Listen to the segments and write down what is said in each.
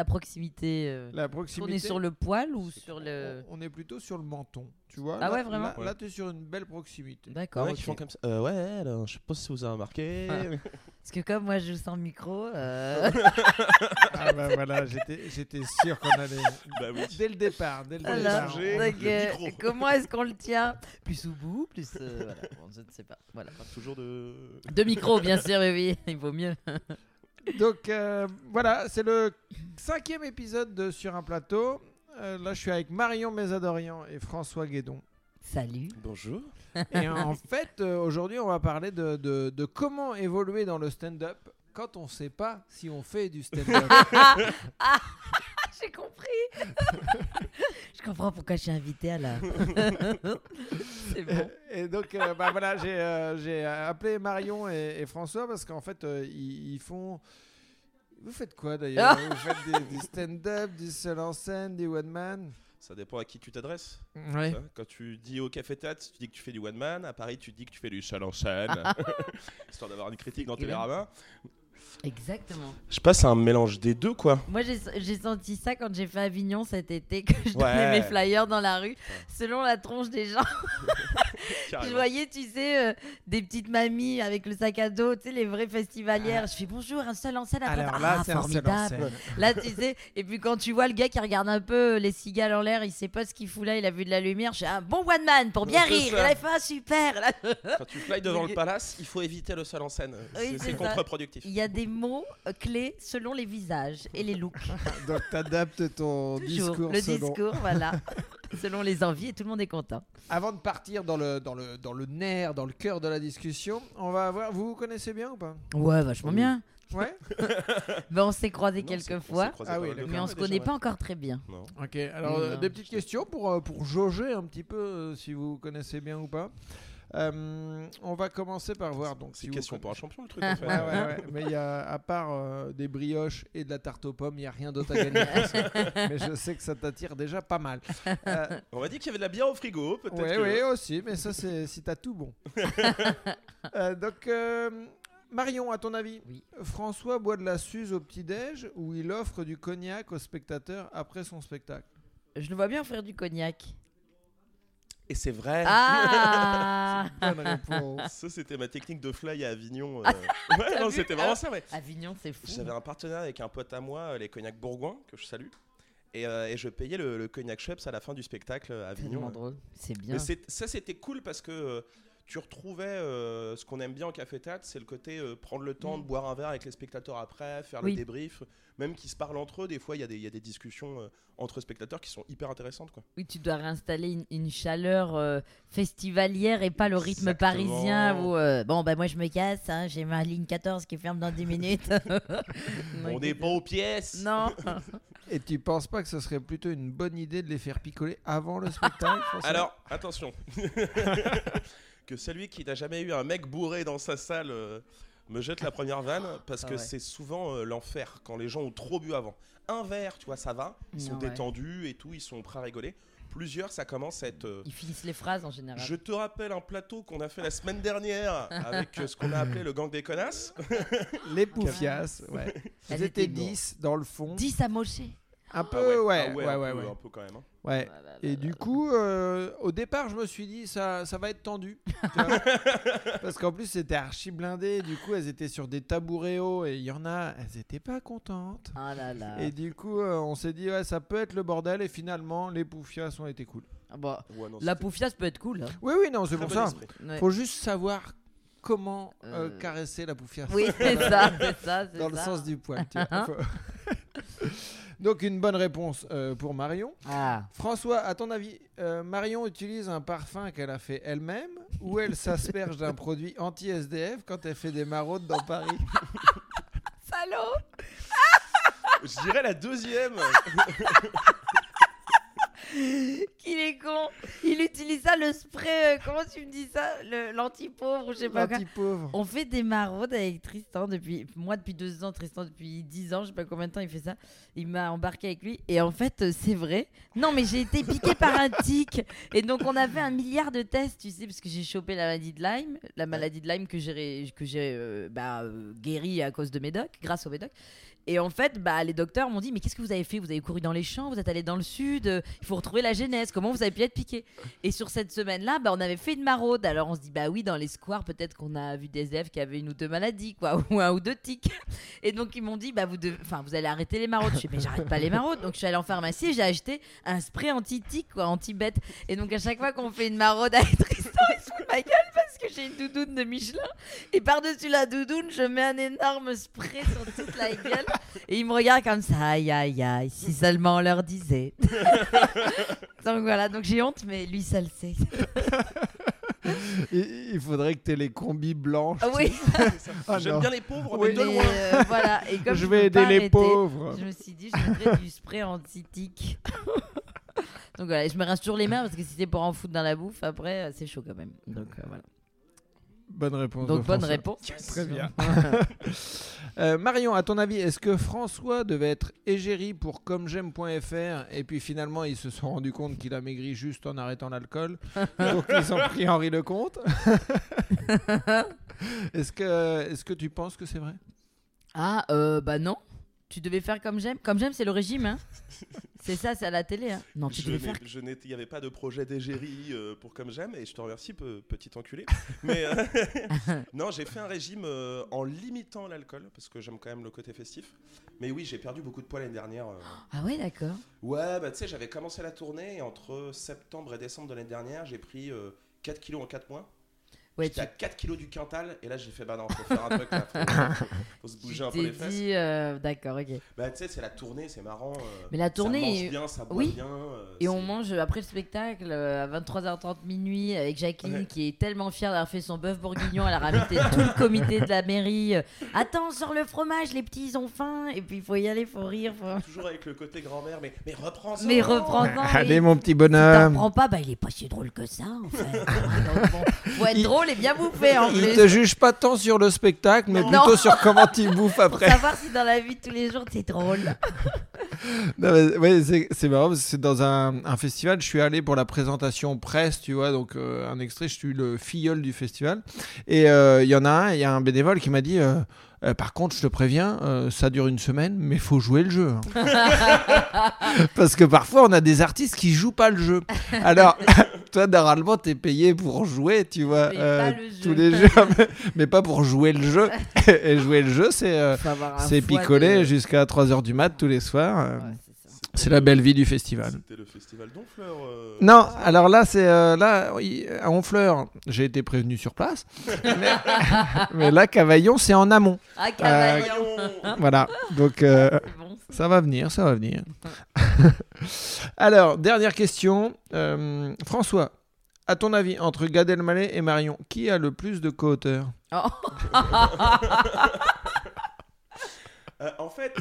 la proximité euh, La On proximité. est sur le poil ou sur le. On, on est plutôt sur le menton, tu vois. Ah Là- ouais, vraiment Là, là, tu es sur une belle proximité. D'accord. Ouais, qui ok. font comme ça. Euh, ouais, là, je sais pas si vous avez remarqué. Ah. Parce que comme moi je joue sans micro, euh, ah bah voilà, j'étais j'étais sûr qu'on allait. bah oui. Dès le départ, dès le Voilà. départ. donc, euh, micro. comment est-ce qu'on le tient? Plus au bout, plus. euh, voilà, bon, je ne sais pas. Voilà. Toujours de. Deux micros, bien sûr, oui, oui, il vaut mieux. Donc euh, voilà, c'est le cinquième épisode de Sur un plateau. Euh, là, je suis avec Marion Mésadorian et François Guédon. Salut. Bonjour. Et en fait, euh, aujourd'hui, on va parler de, de- de comment évoluer dans le stand-up quand on ne sait pas si on fait du stand-up. J'ai compris. je comprends pourquoi je suis invitée à la. c'est bon. Et donc, euh, bah, voilà, j'ai euh, j'ai appelé Marion et, et François parce qu'en fait, euh, ils, ils font. Vous faites quoi d'ailleurs? Vous faites des- du stand-up, du seul en scène, du one man? Ça dépend à qui tu t'adresses. Ouais. Quand tu dis au café théâtre, tu dis que tu fais du one man. À Paris, tu dis que tu fais du seul en scène. Histoire d'avoir une critique dans Télérama. Exactement. Je sais pas, c'est un mélange des deux, quoi. Moi, j'ai j'ai senti ça quand j'ai fait Avignon cet été, que je donnais Ouais. mes flyers dans la rue, selon la tronche des gens. Je voyais, tu sais, euh, des petites mamies avec le sac à dos, tu sais, les vraies festivalières. Je fais bonjour, un seul en scène après. Alors là, ah, c'est un seul en formidable. scène. Là, tu sais, et puis quand tu vois le gars qui regarde un peu les cigales en l'air, il sait pas ce qu'il fout là, il a vu de la lumière. Je fais un bon one man pour bien C'est rire. Il a fait un super. Là, Quand tu fly devant le palace, il faut éviter le seul en scène. Oui, C'est- c'est c'est contre-productif. Il y a des mots euh, clés selon les visages et les looks. Donc, tu adaptes ton Toujours. discours le selon. discours, voilà. selon les envies et tout le monde est content. Avant de partir dans le, dans, le, dans le nerf, dans le cœur de la discussion, on va voir. Vous vous connaissez bien ou pas? Ouais, vachement Oui. bien. Ouais? Ben, on s'est croisés Non, quelques fois, croisés Ah oui, mais on se déjà, connaît ouais. pas encore très bien. Non. Ok, alors euh, non. des petites questions pour, euh, pour jauger un petit peu euh, si vous connaissez bien ou pas? Euh, on va commencer par voir. Donc, C'est si vous question pour un champion, le truc, en fait. Ouais, ouais, ouais. Mais il y a, à part euh, des brioches et de la tarte aux pommes, il n'y a rien d'autre à gagner. mais je sais que ça t'attire déjà pas mal. Euh, On m'a dit qu'il y avait de la bière au frigo, peut-être. Oui, que- oui, aussi, mais ça, c'est si t'as tout bon. Euh, donc, euh, Marion, à ton avis, Oui. François boit de la suze au petit-déj ou il offre du cognac aux spectateurs après son spectacle? Je le vois bien faire du cognac. Et c'est vrai. Ah Bonne réponse. Ça, c'était ma technique de fly à Avignon. Ah, euh. ouais, t'as non, c'était vraiment Ah. ça, ouais. Avignon, c'est fou. J'avais un partenaire avec un pote à moi, euh, les cognacs bourgoins, que je salue. Et, euh, et je payais le, le cognac Schweppes à la fin du spectacle à C'est Avignon. drôle. C'est bien. Mais c'est- ça, c'était cool parce que euh, tu retrouvais euh, ce qu'on aime bien en café-théâtre, c'est le côté euh, prendre le temps de boire un verre avec les spectateurs après, faire. Oui. le débrief, même qu'ils se parlent entre eux. Des fois, il y, a des- il y a des discussions euh, entre spectateurs qui sont hyper intéressantes. Quoi. Oui, tu dois réinstaller une, une chaleur euh, festivalière et pas le rythme Exactement. parisien où euh, bon bah moi je me casse, hein, j'ai ma ligne 14 qui ferme dans 10 minutes. On n'est pas aux pièces Non. Et tu penses pas que ce serait plutôt une bonne idée de les faire picoler avant le spectacle Alors, attention. Que celui qui n'a jamais eu un mec bourré dans sa salle euh, me jette la première vanne parce Ah que ouais. c'est souvent euh, l'enfer quand les gens ont trop bu avant. Un verre, tu vois, ça va, ils sont Non, ouais. détendus et tout, ils sont prêts à rigoler. Plusieurs, ça commence à être. euh, Ils finissent les phrases en général. je te rappelle un plateau qu'on a fait la semaine dernière avec euh, ce qu'on a appelé le gang des connasses. Les poufias, ouais. Elles Ils étaient étaient bon. 10 dans le fond. 10 à mocher. Un Ah peu, ouais, ah ouais, un ouais, peu, ouais. un peu quand même. hein. Ouais. Et du coup, euh, au départ, je me suis dit, ça, ça va être tendu. Parce qu'en plus, c'était archi blindé. Du coup, elles étaient sur des tabourets hauts et il y en a, elles étaient pas contentes. Ah là là. Et du coup, euh, on s'est dit, ouais, ça peut être le bordel. Et finalement, les poufias ont été cool. Ah Ouais, non, la poufias peut être cool. hein. Oui, oui, non, c'est pour bon ça. Ouais. Faut juste savoir comment euh, Euh. caresser la poufias. Oui, c'est ça, c'est ça, c'est Dans le ça. sens du poil. tu vois. Donc, une bonne réponse euh, pour Marion. Ah. François, à ton avis, euh, Marion utilise un parfum qu'elle a fait elle-même ou elle s'asperge d'un produit anti-SDF quand elle fait des maraudes dans Paris? Salaud Je dirais la deuxième. Qu'il est con Il utilise ça, le spray, euh, comment tu me dis ça? L'anti-pauvre je sais pas quoi. L'anti-pauvre. On fait des maraudes avec Tristan depuis. Moi, depuis deux ans, Tristan depuis dix ans, je sais pas combien de temps il fait ça. Il m'a embarqué avec lui. Et en fait, euh, c'est vrai. Non, mais j'ai été piqué par un tic. Et donc, on a fait un milliard de tests, tu sais, parce que j'ai chopé la maladie de Lyme. La maladie de Lyme que j'ai ré- que j'ai, euh, bah, guérie à cause de Médoc, grâce au Médoc. Et en fait, bah, les docteurs m'ont dit Mais qu'est-ce que vous avez fait? Vous avez couru dans les champs, vous êtes allé dans le sud, euh, il faut retrouver la genèse. Comment vous avez pu être piqué? Et sur cette semaine-là, bah, on avait fait une maraude. Alors on se dit Bah oui, dans les squares, peut-être qu'on a vu des élèves qui avaient une ou deux maladies, quoi, ou un ou deux tics. Et donc ils m'ont dit Bah vous, vous allez arrêter les maraudes. Je suis Mais j'arrête pas les maraudes. Donc je suis allée en pharmacie et j'ai acheté un spray anti-tic, quoi, anti-bête. Et donc à chaque fois qu'on fait une maraude avec Tristan, il se fout de ma gueule une doudoune de Michelin. Et par-dessus la doudoune, je mets un énorme spray sur toute la gueule. Et il me regarde comme ça, aïe aïe aïe, si seulement on leur disait. donc voilà, donc j'ai honte, mais lui ça le sait. Il faudrait que tu aies les combis blanches. Ah oui, Ah J'aime non. bien les pauvres, Oui. mais de mais, loin. euh, voilà. Et comme Je je vais aider les arrêter, pauvres. Je me suis dit, je mettrais du spray anti-tic. donc voilà, et je me rince toujours les mains parce que si c'est pour en foutre dans la bouffe, après euh, c'est chaud quand même. Donc euh, voilà. Bonne réponse. Donc bonne réponse. Très bien. Euh, Marion, à ton avis, est-ce que François devait être égérie pour commejaime.fr et puis finalement ils se sont rendus compte qu'il a maigri juste en arrêtant l'alcool Donc ils ont pris Henri Lecomte? Est-ce que, est que tu penses que c'est vrai? Ah, euh, bah non. Tu devais faire comme j'aime. Comme j'aime, c'est le régime, hein. c'est ça, c'est à la télé. Hein. Non, tu Je devais faire. je Il n'y avait pas de projet d'égérie euh, pour comme j'aime et je te remercie, pe- petit enculé. Mais euh, non, j'ai fait un régime euh, en limitant l'alcool parce que j'aime quand même le côté festif. Mais oui, j'ai perdu beaucoup de poids l'année dernière. Ah ouais, d'accord. Ouais, bah tu sais, j'avais commencé la tournée et entre septembre et décembre de l'année dernière, j'ai pris euh, 4 kilos en 4 mois. Ouais, J'étais tu à 4 kilos du quintal et là j'ai fait bah non, faut faire un truc là, faut, faut se bouger un peu les fesses. dit, euh, d'accord, ok. Bah tu sais, c'est la tournée, c'est marrant. euh, Mais la tournée ça mange bien, ça boit oui. bien. euh, Et on mange après le spectacle euh, à 23h30 minuit avec Jacqueline Ouais. qui est tellement fière d'avoir fait son bœuf bourguignon. Elle a ramené tout le comité de la mairie. Attends, sors le fromage, les petits ils ont faim. Et puis il faut y aller, faut rire. faut- Toujours avec le côté grand-mère, mais, mais reprends ça. Mais reprends Allez mon petit Si t'en bonhomme reprends pas, bah il est pas si drôle que ça en fait. Donc, bon, faut être Il- drôle et bien bouffer en Il plus. te juge pas tant sur le spectacle, mais Non. plutôt sur comment tu bouffes Pour après. savoir si dans la vie de tous les jours c'est drôle. Ouais, c'est- marrant c'est dans un, un festival. Je suis allé pour la présentation presse, tu vois, donc euh, un extrait. Je suis le filleul du festival. Et euh, il y en a un, il y a un bénévole qui m'a dit euh, Euh, Par contre, je te préviens, euh, ça dure une semaine, mais faut jouer le jeu. hein. parce que parfois, on a des artistes qui jouent pas le jeu. Alors, toi, normalement, t'es payé pour jouer, tu vois, Mais euh, pas le jeu. tous les jeux, mais- mais pas pour jouer le jeu. Et jouer le jeu, c'est. euh, picoler de- jusqu'à 3h du mat tous les soirs. euh, Ouais, c'est la belle vie du festival. C'était le festival d'Honfleur. euh, Non, alors là, c'est euh, là, oui, à Honfleur, j'ai été prévenu sur place. mais, mais là, Cavaillon, c'est en amont. Ah, Cavaillon. Voilà, donc euh, ça. va venir, ça va venir. alors, dernière question. Euh, François, à ton avis, entre Gad Elmaleh et Marion, qui a le plus de co-auteurs? Oh. Euh, en fait,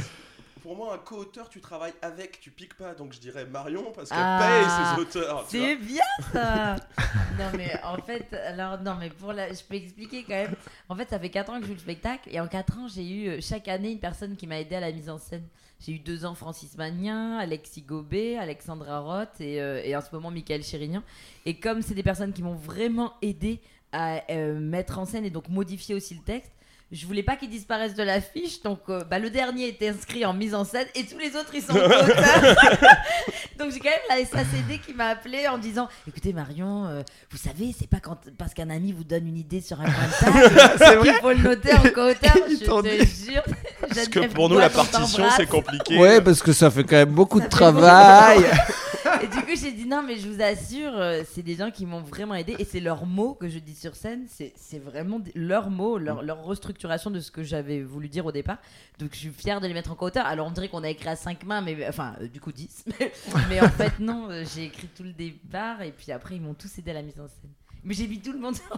pour moi, un co-auteur, tu travailles avec, tu piques pas. Donc je dirais Marion parce qu'elle Ah, paye ses auteurs. C'est bien ça Non mais en fait, alors non mais pour la, je peux expliquer quand même. En fait, ça fait 4 ans que je joue le spectacle et en 4 ans, j'ai eu euh, chaque année une personne qui m'a aidé à la mise en scène. J'ai eu deux ans Francis Magnin, Alexis Gobet, Alexandra Roth et, euh, et en ce moment Michael Chérignan. Et comme c'est des personnes qui m'ont vraiment aidé à euh, mettre en scène et donc modifier aussi le texte, je voulais pas qu'ils disparaissent de l'affiche, donc euh, bah, le dernier était inscrit en mise en scène et tous les autres ils sont co-auteurs. donc j'ai quand même la SACD qui m'a appelé en disant Écoutez Marion, euh, vous savez, c'est pas quand, parce qu'un ami vous donne une idée sur un coin de table qu'il faut le noter en co-auteur. Je te dit. jure. Parce que pour nous, la partition, c'est compliqué. Ouais, parce que ça fait quand même beaucoup de travail. Et du coup, j'ai dit non, mais je vous assure, euh, c'est des gens qui m'ont vraiment aidé et c'est leurs mots que je dis sur scène. C'est vraiment leurs mots, leur, leur restructuration de ce que j'avais voulu dire au départ. Donc, je suis fière de les mettre en co-auteur. Alors, on dirait qu'on a écrit à cinq mains, mais enfin, euh, du coup, 10. Mais, mais en fait, non, euh, j'ai écrit tout le départ et puis après, ils m'ont tous aidé à la mise en scène. Mais j'ai mis tout le monde en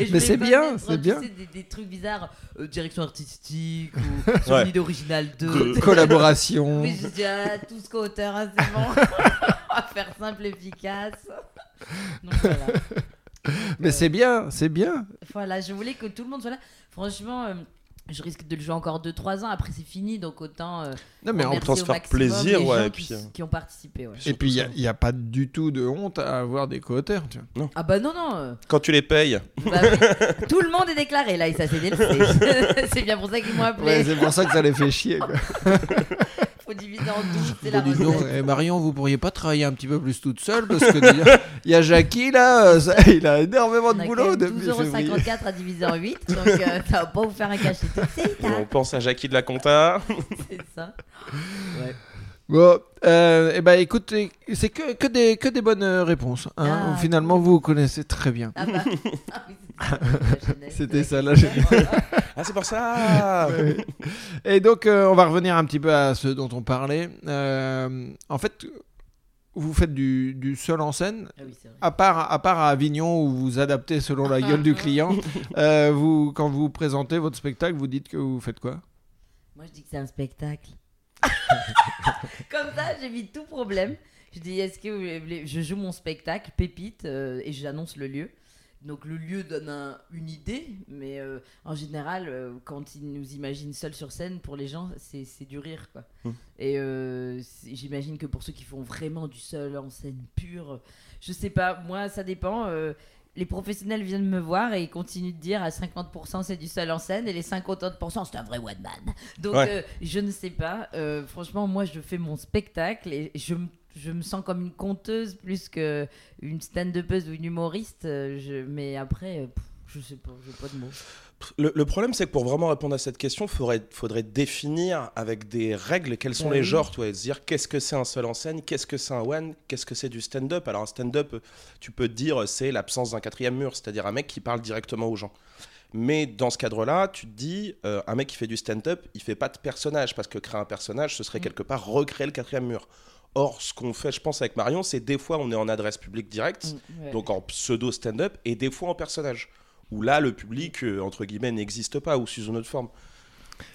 Et je Mais c'est bien, c'est tu bien. sais, Des, des trucs bizarres, euh, direction artistique ou sur Ouais. une idée originale de. De- Collaboration. Oui, je dis à tous co-auteurs, hein, c'est bon. On va faire simple, efficace. Donc voilà. Mais c'est bien, c'est bien. Voilà, je voulais que tout le monde soit là. Franchement, euh, je risque de le jouer encore 2-3 ans. Après, c'est fini, donc autant. euh, Non, mais en remercier temps se faire plaisir, les ouais, gens et qui, puis, euh, qui ont participé. ouais. Et puis, il n'y a, pas du tout de honte à avoir des co-auteurs. tu vois. Ah bah non, non. euh, Quand tu les payes, bah oui. Tout le monde est déclaré là, et ça c'est c'est bien pour ça qu'ils m'ont appelé. Ouais, c'est pour ça que ça les fait chier. Quoi. Faut diviser en 12, c'est la Bon, dis donc, recette. eh, Marion, vous pourriez pas travailler un petit peu plus toute seule parce que déjà, il y a Jackie là, euh, ça, il a énormément On de a boulot quand même depuis février. 12,54€ à diviser en 8, donc euh, ça va pas vous faire un cachet tout de suite. on hein. pense à Jackie de la Compta. C'est ça. Bon, euh, eh ben écoutez, c'est que, que, des, que des bonnes euh, réponses. hein. Ah, Finalement, vous vous connaissez très bien. Ah bah. Ah oui, C'était ça, la jeunesse. Ah, c'est pour ça Ouais. Et donc, euh, on va revenir un petit peu à ce dont on parlait. Euh, en fait, vous faites du, du seul en scène. Ah oui, c'est vrai. À part, à part à Avignon où vous adaptez selon la gueule du client, euh, vous, quand vous présentez votre spectacle, vous dites que vous faites quoi? Moi, je dis que c'est un spectacle. Comme ça, j'évite tout problème. Je dis, est-ce que vous voulez- je joue mon spectacle, Pépite, euh, et j'annonce le lieu. Donc le lieu donne un- une idée, mais euh, en général, euh, quand ils nous imaginent seuls sur scène, pour les gens, c'est du rire. Quoi. Mm. Et euh, j'imagine que pour ceux qui font vraiment du seul en scène pur, je sais pas, moi ça dépend. les professionnels viennent me voir et ils continuent de dire à 50% c'est du seul en scène et les 50 autres pourcents, c'est un vrai one man. Donc Ouais. je ne sais pas. Franchement, moi je fais mon spectacle et je, me- je me sens comme une conteuse plus que une stand-upeuse ou une humoriste. euh, je- mais après, euh, pff, je sais pas, j'ai pas de mots. Le, le problème, c'est que pour vraiment répondre à cette question, il faudrait, faudrait définir avec des règles quels sont Bah les genres, toi, et se dire qu'est-ce que c'est un seul en scène, qu'est-ce que c'est un one, qu'est-ce que c'est du stand-up. Alors, un stand-up, tu peux te dire, c'est l'absence d'un quatrième mur, c'est-à-dire un mec qui parle directement aux gens. Mais dans ce cadre-là, tu te dis, euh, un mec qui fait du stand-up, il fait pas de personnage, parce que créer un personnage, ce serait Mm. quelque part recréer le quatrième mur. Or, ce qu'on fait, je pense, avec Marion, c'est des fois, on est en adresse publique directe, Mm, ouais. donc en pseudo stand-up, et des fois en personnage. Où là, le public, euh, entre guillemets, n'existe pas, ou sous une autre forme.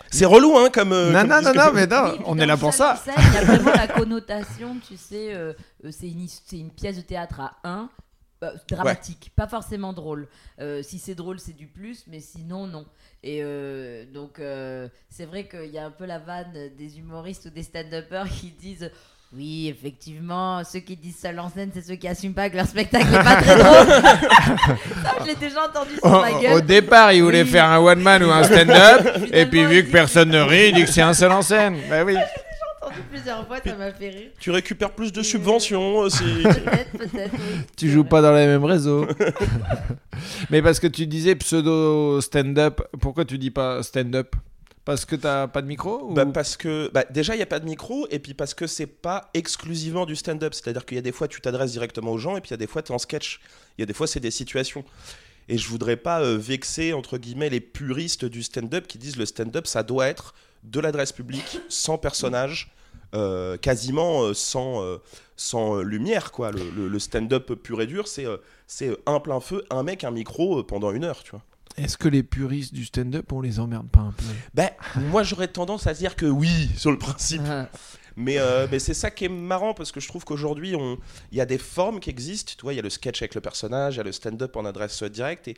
C'est relou, hein, comme. euh, Non, comme non, non, non, mais non, Oui, on est là pour ça. scène, Il y a vraiment la connotation, tu sais, euh, c'est une, pièce de théâtre à 1, dramatique, pas forcément drôle. Euh, si c'est drôle, c'est du plus, mais sinon, non. Et euh, donc, euh, c'est vrai qu'il y a un peu la vanne des humoristes ou des stand-uppers qui disent. Oui, effectivement, ceux qui disent seul en scène, c'est ceux qui assument pas que leur spectacle est pas très drôle. Ça, je l'ai déjà entendu sur ma Au, gueule. au départ, il voulait Oui. faire un one man ou un stand-up, et puis vu que personne ne rit, il dit que c'est un seul en scène. Bah oui. J'ai entendu plusieurs fois, ça m'a fait rire. Tu récupères plus de subventions aussi. Peut-être, peut-être. oui. Tu joues pas dans les mêmes réseaux. Mais parce que tu disais pseudo stand-up, pourquoi tu dis pas stand-up? Parce que t'as pas de micro Bah, parce que bah, déjà il n'y a pas de micro et puis parce que c'est pas exclusivement du stand-up. C'est-à-dire qu'il y a des fois tu t'adresses directement aux gens et puis il y a des fois tu es en sketch. Il y a des fois c'est des situations. Et je voudrais pas euh, vexer entre guillemets les puristes du stand-up qui disent le stand-up ça doit être de l'adresse publique sans personnage euh, quasiment euh, sans, sans lumière quoi. Le, le- stand-up pur et dur c'est un plein feu un mec un micro pendant une heure tu vois Est-ce que les puristes du stand-up, on les emmerde pas un peu? Ben, moi j'aurais tendance à dire que oui sur le principe Ah. Mais, euh, mais c'est ça qui est marrant parce que je trouve qu'aujourd'hui, on- il y a des formes qui existent. Tu vois, il y a le sketch avec le personnage, il y a le stand-up en adresse euh, directe. Et,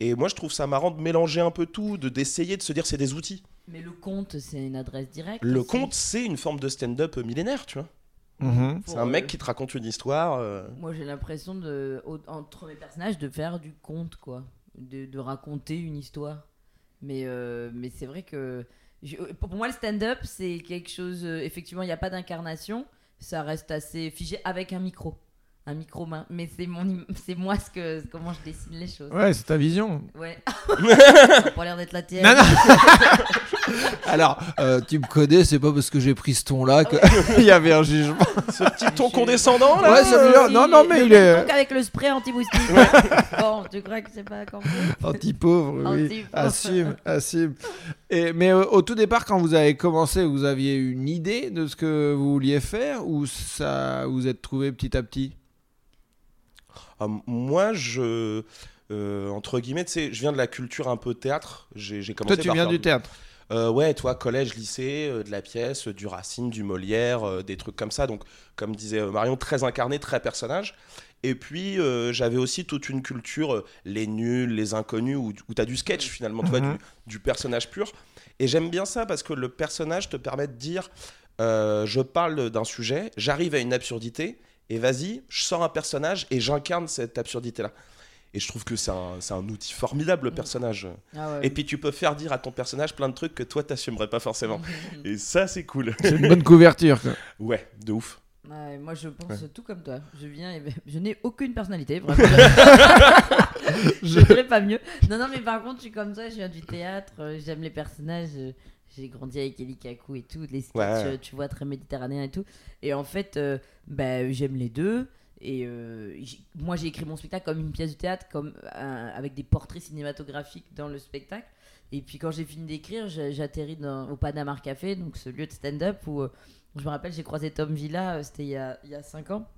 et moi, je trouve ça marrant de mélanger un peu tout, de d'essayer de se dire c'est des outils. Mais le compte, c'est une adresse directe. Le conte, c'est une forme de stand-up millénaire, tu vois. Mhm. C'est un euh, mec qui te raconte une histoire. euh, Moi, j'ai l'impression de, entre mes personnages, de faire du conte, quoi. De, de raconter une histoire. Mais, euh, mais c'est vrai que. je- pour moi, le stand-up, c'est quelque chose. euh, effectivement, il n'y a pas d'incarnation. Ça reste assez figé avec un micro. Un micro main. Mais c'est mon im- c'est moi ce que, comment je dessine les choses. Ouais, c'est ta vision. Ouais. Ça a pas l'air d'être la tienne. Non, non. Alors, euh, tu me connais, c'est pas parce que j'ai pris ce ton-là qu'il y avait un jugement. Ce petit ton condescendant, là Ouais, dire- Si, non, non, mais il est- ton qu'avec le spray anti-moustique. bon, tu crois que c'est pas Anti-pauvre, oui. Anti-pauvre. Assume, assume. Et, mais euh, au tout départ, quand vous avez commencé, vous aviez une idée de ce que vous vouliez faire ou ça vous êtes trouvé petit à petit? Ah, moi, je. euh, entre guillemets, tu sais, je viens de la culture un peu théâtre. J'ai j'ai commencé Toi, tu par viens faire du théâtre. Euh, ouais, toi, collège, lycée, euh, de la pièce, euh, du Racine, du Molière, des trucs comme ça. Donc, comme disait Marion, très incarné, très personnage. Et puis, j'avais aussi toute une culture, les nuls, les inconnus, où, où tu as du sketch finalement, Mhm. du, du personnage pur. Et j'aime bien ça parce que le personnage te permet de dire je parle d'un sujet, j'arrive à une absurdité, et vas-y, je sors un personnage et j'incarne cette absurdité-là. Et je trouve que c'est un, c'est un outil formidable, le personnage. Ah ouais. Et puis tu peux faire dire à ton personnage plein de trucs que toi t'assumerais pas forcément. Et ça c'est cool. C'est une bonne couverture. quoi. Ouais, de ouf. Ouais, moi je pense Ouais. tout comme toi. Je viens et je n'ai aucune personnalité. Vraiment. je dirais pas mieux. Non, non, mais par contre, je suis comme ça. Je viens du théâtre. euh, J'aime les personnages. euh, J'ai grandi avec Eli Kaku et tout. Les sketchs, Ouais. tu vois, très méditerranéens et tout. Et en fait, euh, bah, j'aime les deux. Et euh, moi, j'ai écrit mon spectacle comme une pièce de théâtre, comme un- avec des portraits cinématographiques dans le spectacle. Et puis quand j'ai fini d'écrire, j'atterris au Panama Café, donc ce lieu de stand-up où euh, je me rappelle, j'ai croisé Tom Villa, euh, c'était il il y a 5 ans.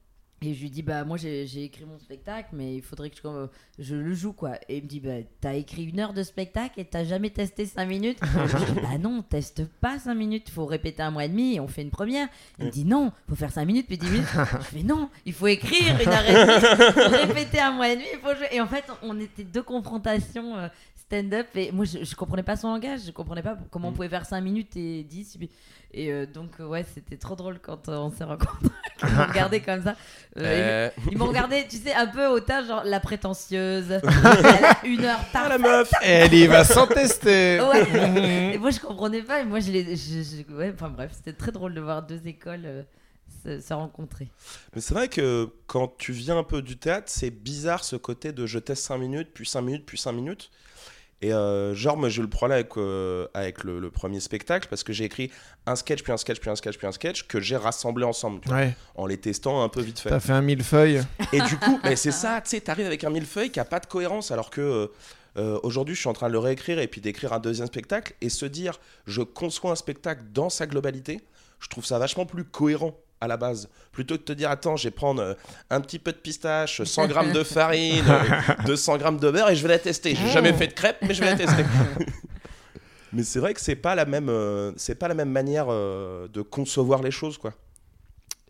Et je lui dis, bah moi j'ai écrit mon spectacle, mais il faudrait que je, euh, je le joue quoi. Et il me dit, bah t'as écrit une heure de spectacle et t'as jamais testé 5 minutes Je dis, Bah non, teste pas 5 minutes, faut répéter un mois et demi et on fait une première. Il me dit, non, faut faire 5 minutes puis 10 minutes. Je fais, non, il faut écrire une heure et demie, répéter un mois et demi, il faut jouer. Et en fait, on était deux confrontations euh, stand-up et moi je, je comprenais pas son langage, je comprenais pas comment on pouvait faire 5 minutes et 10. puis- Et euh, donc, euh, ouais, c'était trop drôle quand euh, on s'est rencontrés. Ils m'ont regardé comme ça. Euh, Euh, Ils m'ont regardé, tu sais, un peu au tas, genre la prétentieuse. Elle a une heure Ah tard. la meuf Elle y va sans tester. Ouais. Et moi, je comprenais pas. Et moi, je les. je- je- ouais, enfin bref, c'était très drôle de voir deux écoles euh, se, se rencontrer. Mais c'est vrai que quand tu viens un peu du théâtre, c'est bizarre ce côté de je teste 5 minutes, puis 5 minutes, puis 5 minutes. Et euh, genre, moi j'ai eu le problème avec, euh, avec le, le premier spectacle parce que j'ai écrit un sketch, puis un sketch, puis un sketch, puis un sketch que j'ai rassemblé ensemble tu vois, Ouais, en les testant un peu vite fait. t'as fait un millefeuille. Et du coup, mais c'est ça, tu sais, t'arrives avec un millefeuille qui a pas de cohérence, alors que euh, aujourd'hui, je suis en train de le réécrire et puis d'écrire un deuxième spectacle et se dire, je conçois un spectacle dans sa globalité, je trouve ça vachement plus cohérent à la base. Plutôt que de te dire, attends, je vais prendre euh, un petit peu de pistache, 100 grammes de farine, euh, 200 grammes de beurre et je vais la tester. J'ai jamais fait de crêpes, mais je vais la tester. mais c'est vrai que c'est pas la même, euh, c'est pas la même manière euh, de concevoir les choses, quoi.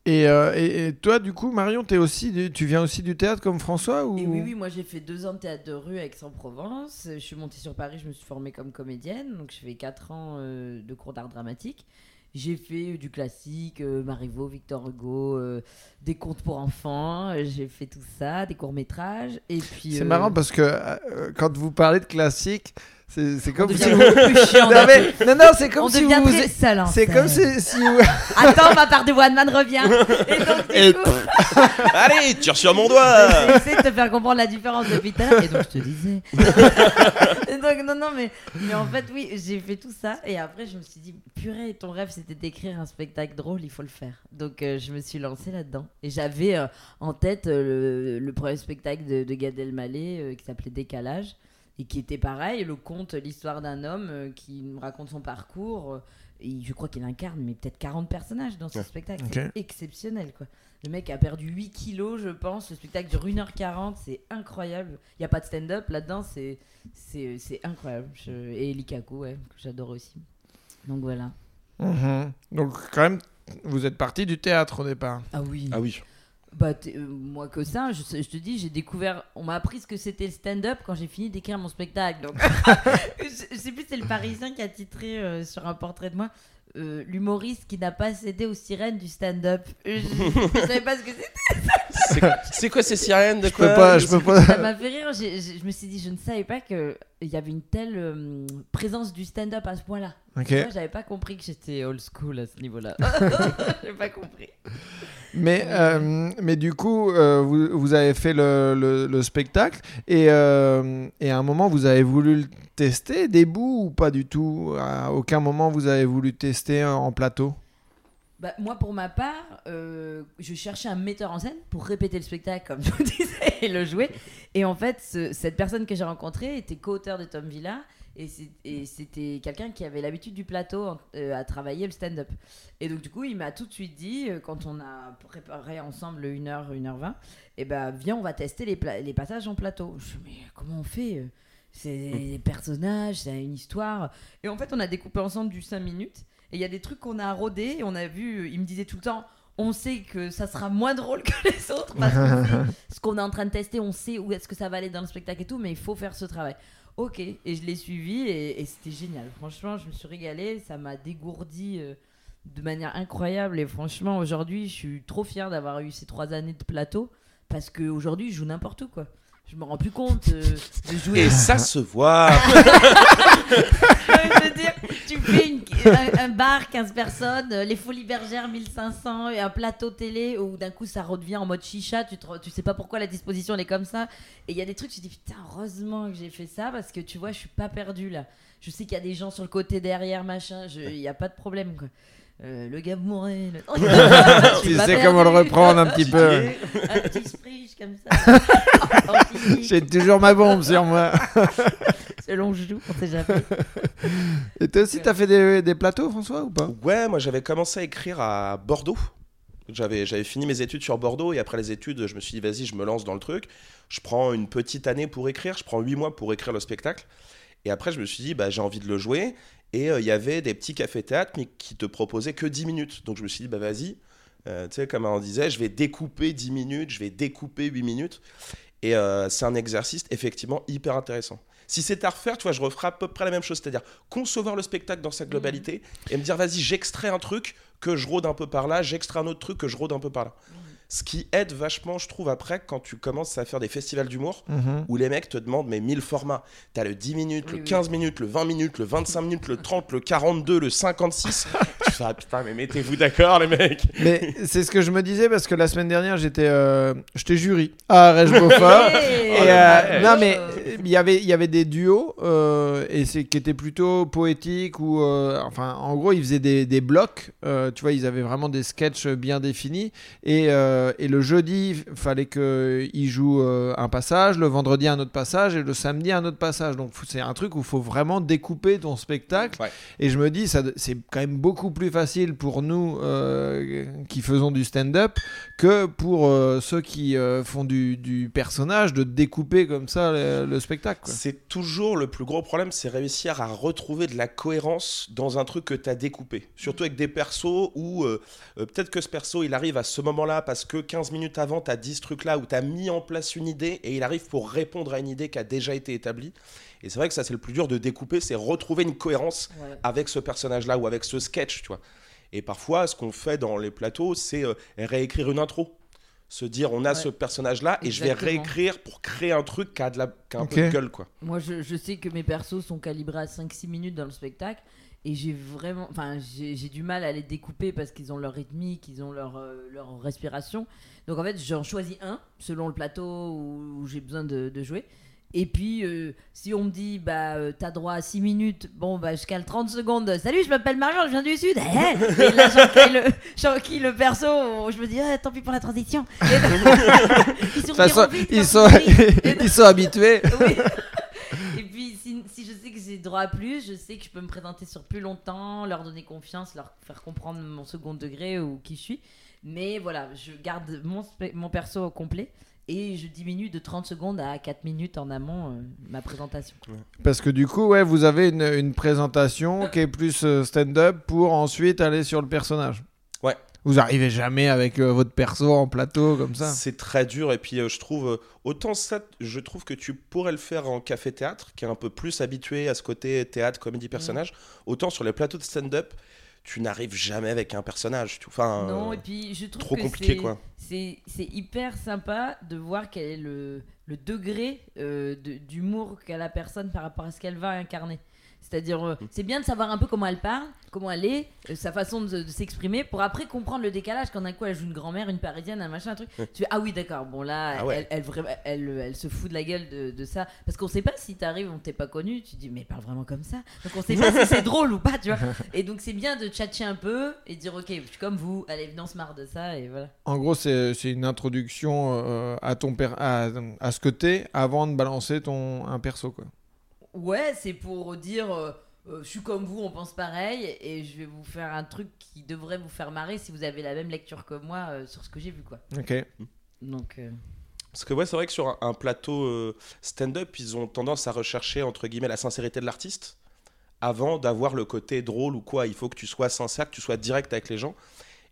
Et, euh, et, et toi, du coup, Marion, es aussi du- tu viens aussi du théâtre comme François ou... Et oui, oui, moi j'ai fait deux ans de théâtre de rue à Aix-en-Provence. Je suis montée sur Paris, je me suis formée comme comédienne. Donc j'ai fait quatre ans euh, de cours d'art dramatique. J'ai fait euh, du classique, euh, Marivaux, Victor Hugo, euh, des contes pour enfants. euh, J'ai fait tout ça, des courts-métrages. Et puis. C'est euh, marrant parce que euh, quand vous parlez de classique, c'est c'est comme si beaucoup plus chiant. non, mais- non, non, c'est comme on si devient vous. très seul. en C'est fait. comme si, si vous- Attends, ma part de One Man revient. Et donc, du Et- coup, Allez, tire sur mon doigt j'ai essayé de te faire comprendre la différence depuis tout à l'heure. Et donc, je te disais. et donc, non, non, mais, mais en fait, oui, j'ai fait tout ça. Et après, je me suis dit, purée, ton rêve, c'était d'écrire un spectacle drôle, il faut le faire. Donc, euh, je me suis lancée là-dedans. Et j'avais euh, en tête euh, le, le premier spectacle de, de Gad Elmaleh euh, qui s'appelait Décalage. Et qui était pareil, le conte, l'histoire d'un homme euh, qui me raconte son parcours. euh, et je crois qu'il incarne mais peut-être 40 personnages dans ce Ouais. spectacle. C'est exceptionnel, quoi. Le mec a perdu 8 kilos, je pense. Le spectacle dure 1h40, c'est incroyable. Il n'y a pas de stand-up là-dedans, c'est, c'est, c'est incroyable. Je... Et Eli Kaku, ouais, que j'adore aussi. Donc voilà. Mhm. Donc quand même, vous êtes parti du théâtre au départ. Ah oui. Ah oui. Bah, euh, moi que ça, je, je te dis, j'ai découvert. On m'a appris ce que c'était le stand-up quand j'ai fini d'écrire mon spectacle. Donc, je, je sais plus, c'est le Parisien qui a titré euh, sur un portrait de moi. euh, l'humoriste qui n'a pas cédé aux sirènes du stand-up. Je, je savais pas ce que c'était. C'est- quoi ces sirènes de Je quoi peux pas, je peux pas. Ça m'a fait rire. J'ai- j'ai- je me suis dit, je ne savais pas qu'il y avait une telle euh, présence du stand-up à ce point-là. Ok. Moi, j'avais pas compris que j'étais old school à ce niveau-là. J'ai pas compris. Mais, euh, mais du coup, euh, vous, vous avez fait le, le- le spectacle et, euh, et à un moment, vous avez voulu le tester des bouts ou pas du tout? À aucun moment, vous avez voulu tester en, plateau? Bah, moi, pour ma part, euh, je cherchais un metteur en scène pour répéter le spectacle, comme je vous disais, et le jouer. Et en fait, ce- cette personne que j'ai rencontrée était co-auteur de Tom Villa. Et c'était quelqu'un qui avait l'habitude du plateau euh, à travailler le stand-up. Et donc, du coup, il m'a tout de suite dit, euh, quand on a préparé ensemble 1h, 1h20, eh ben, viens, on va tester les, passages en plateau. Je me dis, mais comment on fait euh? C'est des personnages, c'est une histoire. Et en fait, on a découpé ensemble du 5 minutes. Et il y a des trucs qu'on a rodés. Et on a vu, il me disait tout le temps, on sait que ça sera moins drôle que les autres. Parce sait ce qu'on est en train de tester, on sait où est-ce que ça va aller dans le spectacle et tout. Mais il faut faire ce travail. Ok, et je l'ai suivi et, et c'était génial. Franchement, je me suis régalée. Ça m'a dégourdi euh, de manière incroyable. Et franchement, aujourd'hui, je suis trop fière d'avoir eu ces trois années de plateau. Parce qu'aujourd'hui, je joue n'importe où, quoi. Je me rends plus compte euh, de jouer. Et ça se voit. je veux dire, tu fais une- un, un bar, 15 personnes, euh, les Folies Bergères, 1500, et un plateau télé où d'un coup ça redevient en mode chicha, tu, te tu sais pas pourquoi la disposition elle est comme ça. Et il y a des trucs, tu te dis putain, heureusement que j'ai fait ça parce que tu vois, je suis pas perdu là. Je sais qu'il y a des gens sur le côté derrière, machin, il y a pas de problème quoi. Euh, le gars mourait. le- Tu sais comment le reprendre un petit peu. Un petit spriche comme ça. J'ai toujours ma bombe sur moi. Selon je joue, on sait jamais. Et toi aussi, t'as fait des, des plateaux, François, ou pas? Ouais, moi j'avais commencé à écrire à Bordeaux. J'avais, j'avais fini mes études sur Bordeaux et après les études, je me suis dit, vas-y, je me lance dans le truc. Je prends une petite année pour écrire, je prends huit mois pour écrire le spectacle. Et après, je me suis dit, bah, j'ai envie de le jouer. Et euh, il y avait des petits cafés-théâtres, mais qui te proposaient que 10 minutes. Donc je me suis dit, bah vas-y, Euh, tu sais, comme on disait, je vais découper 10 minutes, je vais découper 8 minutes. Et euh, c'est un exercice effectivement hyper intéressant. Si c'était à refaire, tu vois, je referais à peu près la même chose, c'est-à-dire concevoir le spectacle dans sa globalité et me dire, vas-y, j'extrais un truc que je rôde un peu par là, j'extrais un autre truc que je rôde un peu par là. Ce qui aide vachement, je trouve, après, quand tu commences à faire des festivals d'humour, où les mecs te demandent mais 1000 formats. T'as le 10 minutes, Oui, le oui. 15 minutes, le 20 minutes, le 25 minutes, le 30, le 42, le 56. tu fais, ah, putain, mais mettez-vous d'accord, les mecs. Mais c'est ce que je me disais parce que la semaine dernière, j'étais euh, j'étais jury à Rèche Beaufort. Et, euh, ouais. non mais il y avait il y avait des duos euh, et c'est qui étaient plutôt poétiques ou euh, enfin en gros ils faisaient des, des blocs euh, tu vois ils avaient vraiment des sketchs bien définis et, euh, et le jeudi il fallait que ils jouent euh, un passage le vendredi un autre passage et le samedi un autre passage donc c'est un truc où il faut vraiment découper ton spectacle Ouais. et je me dis ça c'est quand même beaucoup plus facile pour nous euh, qui faisons du stand-up que pour euh, ceux qui euh, font du, du personnage de découper comme ça le, le spectacle. quoi. C'est toujours le plus gros problème, c'est réussir à retrouver de la cohérence dans un truc que tu as découpé. Surtout avec des persos où euh, euh, peut-être que ce perso il arrive à ce moment-là parce que 15 minutes avant tu as dit ce truc-là où tu as mis en place une idée et il arrive pour répondre à une idée qui a déjà été établie. Et c'est vrai que ça c'est le plus dur de découper, c'est retrouver une cohérence Ouais. avec ce personnage-là ou avec ce sketch, tu vois. Et parfois, ce qu'on fait dans les plateaux, c'est euh, réécrire une intro. Se dire, on a Ouais. ce personnage-là et je vais réécrire pour créer un truc qui a, de la, qui a un peu de gueule, quoi. Moi, je, je sais que mes persos sont calibrés à 5-6 minutes dans le spectacle. Et j'ai vraiment. Enfin, j'ai du mal à les découper parce qu'ils ont leur rythmique, ils ont leur, euh, leur respiration. Donc, en fait, j'en choisis un selon le plateau où, où j'ai besoin de, de jouer. Et puis, euh, si on me dit, bah, euh, t'as droit à 6 minutes, bon, bah, je cale 30 secondes. Salut, je m'appelle Marion, je viens du Sud. Eh Et là, j'enquille le, le perso. Je me dis, ah, tant pis pour la transition. Et ils façon, ils ils sont, ils sont habitués. oui. Et puis, si, si je sais que j'ai droit à plus, je sais que je peux me présenter sur plus longtemps, leur donner confiance, leur faire comprendre mon second degré ou qui je suis. Mais voilà, je garde mon, mon perso au complet et je diminue de 30 secondes à 4 minutes en amont euh, ma présentation. Parce que du coup, ouais, vous avez une, une présentation qui est plus euh, stand-up pour ensuite aller sur le personnage. Ouais. Vous arrivez jamais avec euh, votre perso en plateau comme ça. C'est très dur et puis euh, je trouve euh, autant ça, je trouve que tu pourrais le faire en café théâtre, qui est un peu plus habitué à ce côté théâtre, comédie, personnage. Autant sur les plateaux de stand-up, tu n'arrives jamais avec un personnage. tu- Enfin, non, et puis je trouve trop que compliqué c'est- quoi. C'est c'est hyper sympa de voir quel est le, le degré euh, de- d'humour qu'a la personne par rapport à ce qu'elle va incarner. C'est-à-dire, euh, c'est bien de savoir un peu comment elle parle, comment elle est, euh, sa façon de, de s'exprimer, pour après comprendre le décalage quand d'un coup elle joue une grand-mère, une parisienne, un machin, un truc. Tu fais, ah oui, d'accord, bon là, Ah ouais. elle, elle, vraiment- elle, elle se fout de la gueule de, de ça. Parce qu'on sait pas si t'arrives, on t'est pas connu, tu dis, mais parle vraiment comme ça. Donc on sait pas si c'est drôle ou pas, tu vois. Et donc c'est bien de tchatcher un peu et de dire, ok, je suis comme vous, allez, venez, on se marre de ça, et voilà. En gros, c'est c'est une introduction euh, à, ton per- à, à ce que t'es avant de balancer ton, un perso. Quoi. Ouais, c'est pour dire euh, euh, je suis comme vous, on pense pareil et je vais vous faire un truc qui devrait vous faire marrer si vous avez la même lecture que moi euh, sur ce que j'ai vu quoi. Ok. Donc euh, Parce que ouais, c'est vrai que sur un, un plateau euh, stand-up, ils ont tendance à rechercher entre guillemets la sincérité de l'artiste avant d'avoir le côté drôle ou quoi. Il faut que tu sois sincère, que tu sois direct avec les gens.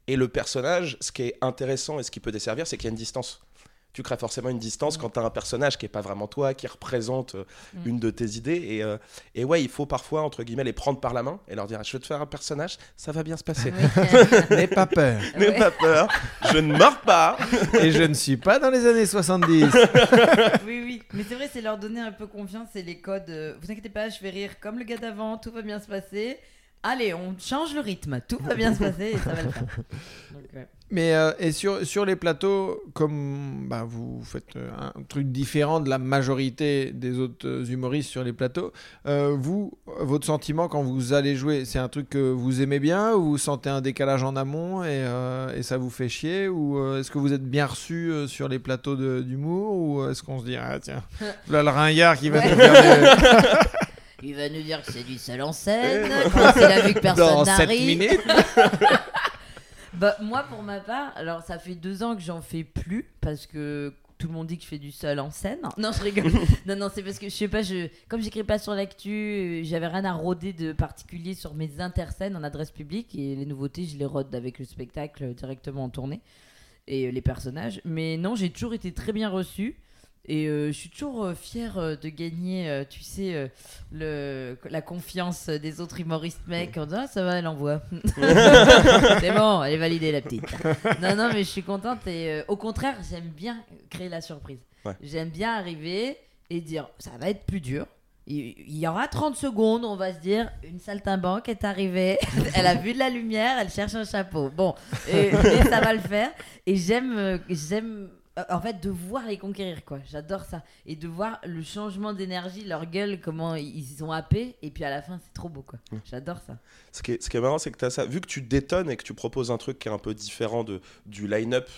Et le personnage, ce qui est intéressant et ce qui peut desservir, c'est qu'il y a une distance. Tu crées forcément une distance quand tu as un personnage qui est pas vraiment toi, qui représente euh, Mm. une de tes idées. Et, euh, et ouais, il faut parfois, entre guillemets, les prendre par la main et leur dire Je veux te faire un personnage, ça va bien se passer. N'aie pas peur. N'aie Ouais. pas peur, je ne mords pas. Et je ne suis pas dans les années 70. oui, oui. Mais c'est vrai, c'est leur donner un peu confiance et les codes. euh, vous inquiétez pas, je vais rire comme le gars d'avant, tout va bien se passer. Allez, on change le rythme, tout va bien se passer et ça va le faire. Donc, ouais. Mais euh, et sur, sur les plateaux, comme bah, vous faites euh, un truc différent de la majorité des autres humoristes sur les plateaux, euh, vous, votre sentiment quand vous allez jouer, c'est un truc que vous aimez bien ou vous sentez un décalage en amont et, euh, et ça vous fait chier Ou est-ce que vous êtes bien reçu sur les plateaux d'humour Ou est-ce qu'on se dit, ah tiens, là le ringard qui va Ouais. nous faire des- Il va nous dire que c'est du seul en scène, quand il a vu que personne dans 7 n'arrive. minutes Bah, moi, pour ma part, alors ça fait deux ans que j'en fais plus parce que tout le monde dit que je fais du seul en scène. Non, je rigole. non, non, c'est parce que je sais pas, je, comme j'écris pas sur l'actu, j'avais rien à roder de particulier sur mes interscènes en adresse publique et les nouveautés, je les rode avec le spectacle directement en tournée et les personnages. Mais non, j'ai toujours été très bien reçue. Et euh, je suis toujours euh, fière euh, de gagner, tu sais, le, la confiance des autres humoristes mecs en disant ah, ça va, elle envoie. C'est bon, elle est validée la petite. Non, non, mais je suis contente et au contraire, j'aime bien créer la surprise. Ouais. J'aime bien arriver et dire ça va être plus dur. Il y aura 30 secondes, on va se dire une saltimbanque est arrivée, elle a vu de la lumière, elle cherche un chapeau. Bon, et, ça va le faire. Et j'aime, j'aime en fait de voir les conquérir quoi. J'adore ça et de voir le changement d'énergie, leur gueule, comment ils sont happés et puis à la fin c'est trop beau quoi. J'adore ça. Ce qui est, ce qui est marrant, c'est que tu as ça. Vu que tu détonnes et que tu proposes un truc qui est un peu différent de, du line-up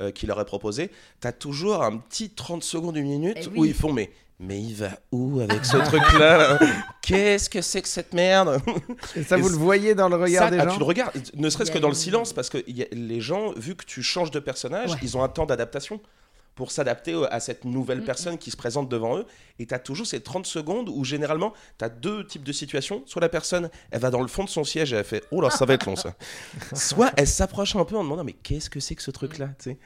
euh, qu'il aurait proposé, tu as toujours un petit 30 secondes, une minute Eh où ils font Mais, mais il va où avec ce truc-là là? Qu'est-ce que c'est que cette merde? Et ça, Et vous le voyez dans le regard Ça, des ah, gens tu le regardes, ne serait-ce que dans le silence, parce que y a- les gens, vu que tu changes de personnage, Ouais. ils ont un temps d'adaptation pour s'adapter à cette nouvelle personne qui se présente devant eux. Et tu as toujours ces 30 secondes où généralement, tu as deux types de situations. Soit la personne, elle va dans le fond de son siège et elle fait Oh là, ça va être long ça. Soit elle s'approche un peu en demandant Mais qu'est-ce que c'est que ce truc-là tu sais?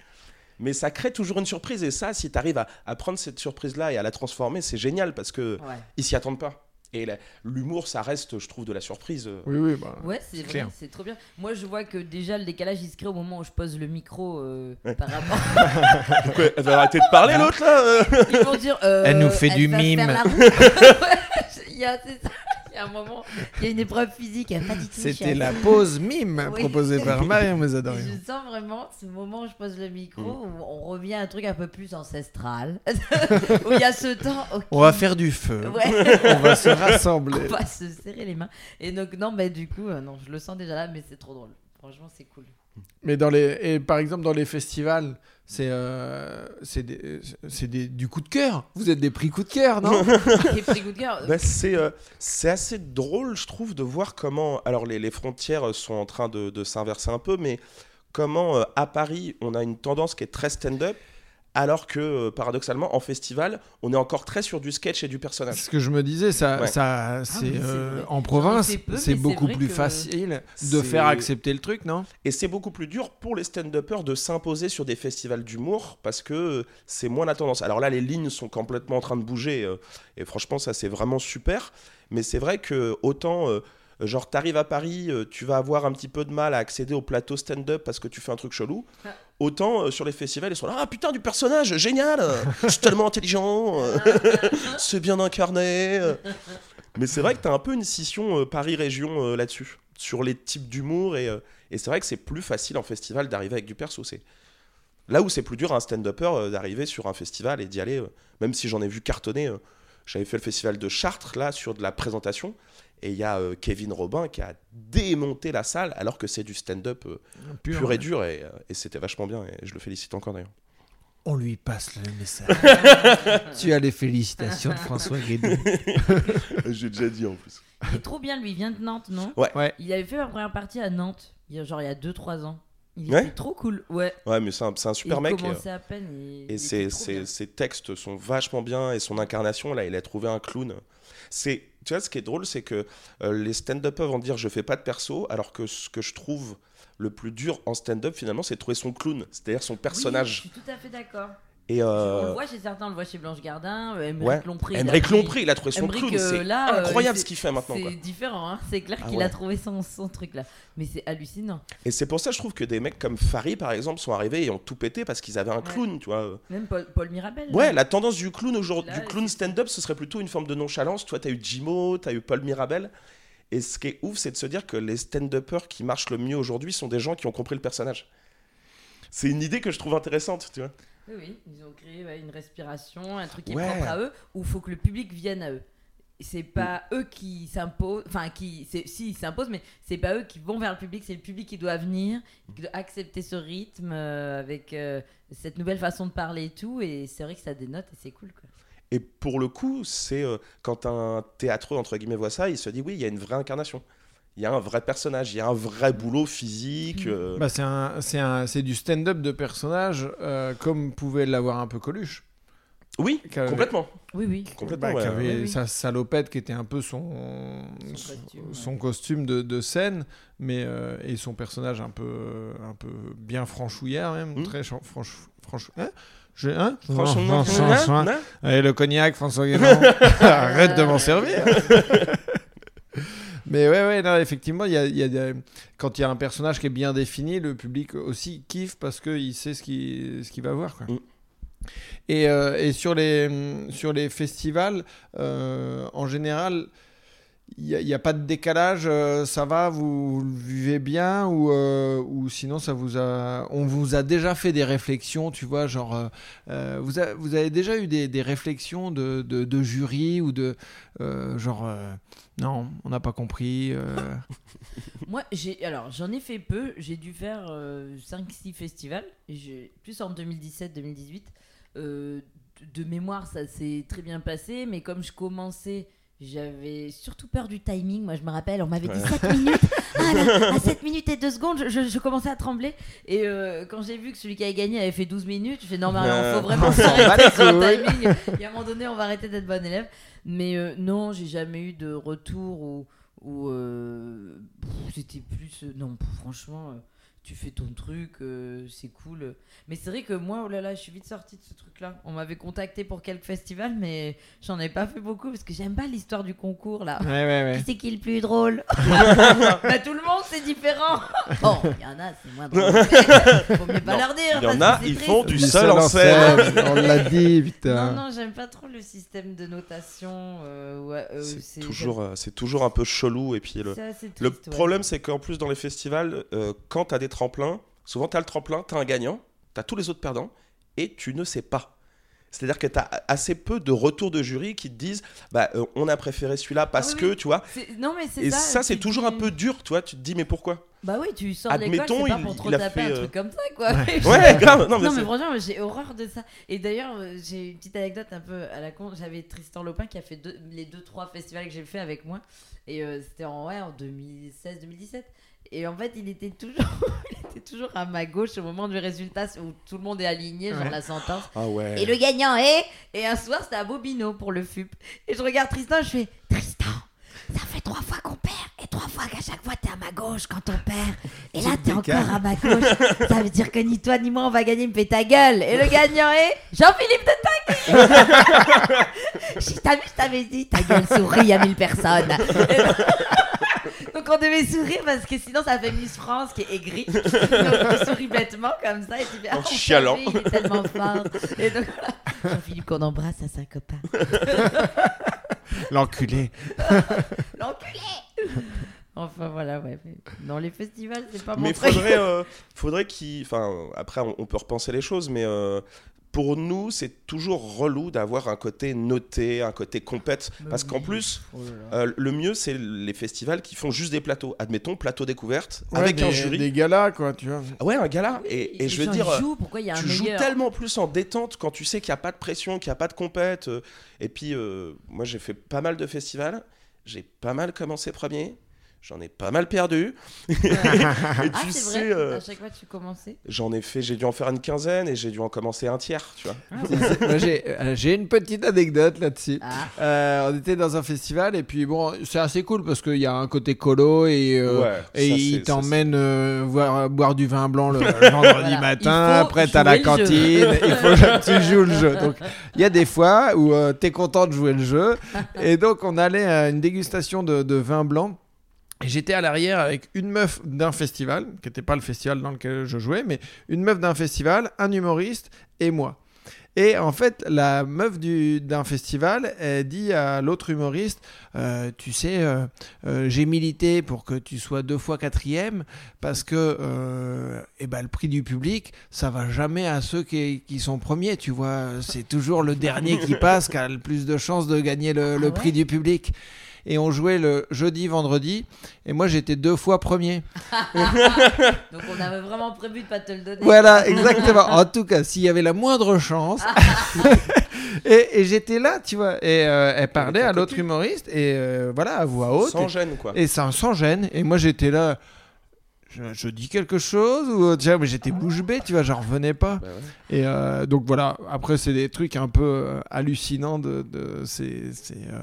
Mais ça crée toujours une surprise et ça, si tu arrives à, à prendre cette surprise-là et à la transformer, c'est génial parce que Ouais. ils s'y attendent pas. Et l'humour, ça reste, je trouve, de la surprise. Oui, oui, bah. Ouais, c'est vrai, c'est trop bien. Moi, je vois que déjà le décalage il se crée au moment où je pose le micro euh, par rapport. Quoi, elle va arrêter de parler l'autre là euh Ils vont dire. euh, Elle nous fait du mime. Ouais, Il y a, c'est ça. Il y a un moment, il y a une épreuve physique. a pas du tout, C'était la pause mime Oui. proposée par Marion Et Mesadorian. Je sens vraiment ce moment où je pose le micro, Mm. où on revient à un truc un peu plus ancestral, où il y a ce temps. On va faire du feu. Ouais. On va se rassembler. on va se serrer les mains. Et donc, non, mais du coup, euh, non, je le sens déjà là, mais c'est trop drôle. Franchement, c'est cool. Mais dans les et par exemple dans les festivals, c'est euh, c'est des- c'est des- du coup de cœur. Vous êtes des prix coup de cœur, non? Et prix coup de cœur. Bah, c'est euh, c'est assez drôle, je trouve, de voir comment. Alors, les, les frontières sont en train de, de s'inverser un peu, mais comment euh, à Paris, on a une tendance qui est très stand-up, alors que euh, paradoxalement, en festival, on est encore très sur du sketch et du C'est personnage. ce que je me disais. Ça, Ouais. ça c'est Ah c'est euh, en province, c'est c'est beaucoup plus que- facile de C'est- faire accepter le truc, non? Et c'est beaucoup plus dur pour les stand-uppers de s'imposer sur des festivals d'humour parce que c'est moins la tendance. Alors là, les lignes sont complètement en train de bouger euh, et franchement, ça c'est vraiment super. Mais c'est vrai que autant, euh, genre, t'arrives à Paris, tu vas avoir un petit peu de mal à accéder au plateau stand-up parce que tu fais un truc chelou. Ah. Autant euh, sur les festivals, ils sont là, ah putain, du personnage, génial, je suis tellement intelligent, euh, c'est bien incarné. euh. Mais c'est vrai que t'as un peu une scission euh, Paris-Région euh, là-dessus, sur les types d'humour et. euh, c'est vrai que c'est plus facile en festival d'arriver avec du perso. C'est là où c'est plus dur à un stand-upper euh, d'arriver sur un festival et d'y aller. euh, même si j'en ai vu cartonner. J'avais fait le festival de Chartres là sur de la présentation et il y a euh, Kevin Robin qui a démonté la salle alors que c'est du stand-up euh, Pur, et dur et, euh, et c'était vachement bien et je le félicite encore d'ailleurs. On lui passe le message. tu as les félicitations de François Guédon. J'ai déjà dit en plus. Il est trop bien, lui. Il vient de Nantes, non? Ouais. Ouais. Il avait fait ma première partie à Nantes, il y a, genre il y a 2-3 ans. Il Ouais. était trop cool. Ouais. Ouais, mais c'est un, super il mec. et- commençait à peine. Et, ses, ses- ses textes sont vachement bien et son incarnation, là, il a trouvé un clown. C'est, tu vois, ce qui est drôle, c'est que euh, les stand-uppers vont dire je fais pas de perso, alors que ce que je trouve le plus dur en stand-up, finalement, c'est de trouver son clown, c'est-à-dire son Oui, personnage. je suis tout à fait d'accord. Et On euh, le voit chez certains, on le voit chez Blanche Gardin, euh, Émeric ouais. Lompré. il a Émeric pris- Lompré, il a trouvé son clown. euh, c'est euh, incroyable ce qu'il fait maintenant. C'est différent, hein. c'est clair Ah qu'il ouais. a trouvé son, son truc là. Mais c'est hallucinant. Et c'est pour ça, je trouve que des mecs comme Farid, par exemple, sont arrivés et ont tout pété parce qu'ils avaient un Ouais. clown, tu vois. Même Paul, Paul Mirabel. là. Ouais, la tendance du clown aujourd'hui, du clown stand-up, ce serait plutôt une forme de nonchalance. Toi, t'as eu Jimo, t'as eu Paul Mirabel. Et ce qui est ouf, c'est de se dire que les stand-uppers qui marchent le mieux aujourd'hui sont des gens qui ont compris le personnage. C'est une idée que je trouve intéressante, tu vois. Oui, oui, ils ont créé ouais, une respiration, un truc qui Ouais. est propre à eux, où il faut que le public vienne à eux. C'est pas eux qui s'imposent, enfin, qui, si, ils s'imposent, mais c'est pas eux qui vont vers le public, c'est le public qui doit venir, qui doit accepter ce rythme euh, avec euh, cette nouvelle façon de parler et tout, et c'est vrai que ça dénote et c'est cool, quoi. Et pour le coup, c'est euh, quand un théâtreux, entre guillemets, voit ça, il se dit oui, il y a une vraie incarnation. Il y a un vrai personnage, il y a un vrai boulot physique. Mm. euh, Bah, c'est du stand-up de personnage euh, comme pouvait l'avoir un peu Coluche. Oui, complètement. Oui, oui. Complètement, Bah, ouais. avait Oui, oui. sa salopette qui était un peu son, Son costume, son ouais. costume de, de scène, mais euh, et son personnage un peu, un peu bien franchouillard même, Mm. très franche, franche. Hein? Je- hein? Franchement, Franchement, hein, hein? Allez, le cognac, François Guénon. Arrête de m'en servir. Mais ouais, ouais, non, effectivement, y a, y a des- quand il y a un personnage qui est bien défini, le public aussi kiffe parce qu'il sait ce qu'il ce qu'il va voir. Quoi. Mm. Et, euh, et sur, les, sur les festivals, euh, en général, il n'y a, pas de décalage, euh, ça va, vous, vous vivez bien ou, euh, ou sinon ça vous a, on vous a déjà fait des réflexions, tu vois, genre, euh, vous, vous avez déjà eu des, des réflexions de, de, jury ou de, genre, non, on n'a pas compris. Moi, j'ai alors j'en ai fait peu. J'ai dû faire 5-6 festivals, plus en 2017-2018. Euh, de de mémoire, ça s'est très bien passé, mais comme je commençais, j'avais surtout peur du timing. Moi, je me rappelle, on m'avait dit Ouais. 7 minutes. Ah, là, à 7 minutes et 2 secondes, je, commençais à trembler. Et euh, quand j'ai vu que celui qui avait gagné avait fait 12 minutes, je fais non, mais Euh, faut vraiment s'arrêter sur le timing. Et à un moment donné, on va arrêter d'être bon élève. Mais euh, non, j'ai jamais eu de retour où, où euh, c'était plus. non, franchement, tu fais ton truc, euh, c'est cool. Mais c'est vrai que moi, oh là là, je suis vite sortie de ce truc-là. On m'avait contacté pour quelques festivals, mais j'en ai pas fait beaucoup parce que j'aime pas l'histoire du concours là. Ouais, ouais, ouais. Qui c'est qui est le plus drôle? Bah tout le monde c'est différent. Bon, il y en a c'est moins drôle. Faut mieux pas Non, leur dire. il y en a, ils font du seul en scène. On l'a dit, Non putain. non, j'aime pas trop le système de notation. euh, ouais, euh, C'est toujours, c'est toujours un peu chelou. Et puis le, le problème, c'est qu'en plus, dans les festivals, euh, quand tu as des tremplins, souvent tu as le tremplin, tu as un gagnant, tu as tous les autres perdants, et tu ne sais pas. C'est-à-dire que tu as assez peu de retours de jury qui te disent bah, euh, on a préféré celui-là parce Ah oui, que, oui. tu vois. Non mais c'est Et ça. ça, c'est toujours un peu dur, tu vois. Tu te dis mais pourquoi? Bah oui, tu sors de l'école, Admettons, c'est pas il- pour trop taper fait, un euh, truc comme ça quoi. Ouais, grave. Non, mais Non mais c'est- franchement j'ai horreur de ça. Et d'ailleurs euh, j'ai une petite anecdote un peu à la con. J'avais Tristan Lopin qui a fait deux- les deux trois festivals que j'ai fait avec moi et euh, c'était en ouais en 2016-2017. Et en fait il était toujours il était toujours à ma gauche au moment du résultat où tout le monde est aligné genre Ouais. la sentence. Ah ouais. Et le gagnant est et un soir c'était à Bobino pour le FUP. Et je regarde Tristan je fais Tristan ça fait trois fois qu'on perd et trois fois qu'à chaque fois t'es à ma gauche quand on perd. Et là t'es encore à ma gauche. Ça veut dire que ni toi ni moi on va gagner, me fais ta gueule. Et le gagnant est Jean-Philippe de Tanguy. Je t'avais, dit, ta gueule y a mille personnes. Et donc- Donc on devait sourire parce que sinon ça fait Miss France qui est aigrie. Donc on sourit bêtement comme ça et tu fais En ah, on chialant. il est tellement fort. Et donc voilà. Jean-Philippe qu'on embrasse à sa copain. L'enculé. L'enculé Enfin voilà, ouais. mais Dans les festivals, c'est pas mon Mais truc. faudrait, euh, faudrait qu'il. Enfin, après, on, on peut repenser les choses, mais euh, pour nous, c'est toujours relou d'avoir un côté noté, un côté compète. Parce qu'en plus, Oh là là. euh, le mieux, c'est les festivals qui font juste des plateaux. Admettons, plateau découverte, Ouais, avec des, un jury. Des galas, quoi, tu vois. Ah Ouais, un gala. Oui, et, je veux dire. il y a un tu joues tellement plus en détente quand tu sais qu'il n'y a pas de pression, qu'il n'y a pas de compète. euh, Et puis, euh, moi, j'ai fait pas mal de festivals. J'ai pas mal commencé premier. J'en ai pas mal perdu. et Ah, tu sais, vrai, euh, à chaque fois tu commençais. j'en ai fait, j'ai dû en faire une quinzaine et j'ai dû en commencer un tiers, tu vois. Ah, j'ai euh, j'ai une petite anecdote là-dessus. Ah, Euh, on était dans un festival et puis bon, c'est assez cool parce qu'il y a un côté colo et, euh, Ouais, et ça, il t'emmène euh, voir, boire du vin blanc le, le vendredi Voilà. matin. Après, t'as la cantine. il faut que tu joues le jeu. Donc, il y a des fois où tu t'es content de jouer le jeu. Et donc, on allait à une dégustation de, de vin blanc. Et j'étais à l'arrière avec une meuf d'un festival, qui n'était pas le festival dans lequel je jouais, mais une meuf d'un festival, un humoriste et moi. Et en fait, la meuf du- d'un festival, elle dit à l'autre humoriste, euh, tu sais, euh, euh, j'ai milité pour que tu sois deux fois quatrième, parce que eh ben, le prix du public, ça va jamais à ceux qui, qui sont premiers, tu vois. C'est toujours le dernier qui passe qui a le plus de chances de gagner le, le Ah prix du public. Et on jouait le jeudi, vendredi, et moi j'étais deux fois premier. donc on avait vraiment prévu de pas te le donner. Voilà, exactement. En tout cas, s'il y avait la moindre chance. et et j'étais là, tu vois. Et euh, elle parlait à l'autre humoriste, et euh, voilà, à voix haute. Sans et- gêne, quoi. et sans, sans gêne. Et moi, j'étais là. Je, je dis quelque chose ou vois, mais j'étais bouche bée, tu vois, j'en revenais pas. Bah ouais. Et euh, donc voilà. Après, c'est des trucs un peu euh, hallucinants de, de ces. ces, euh,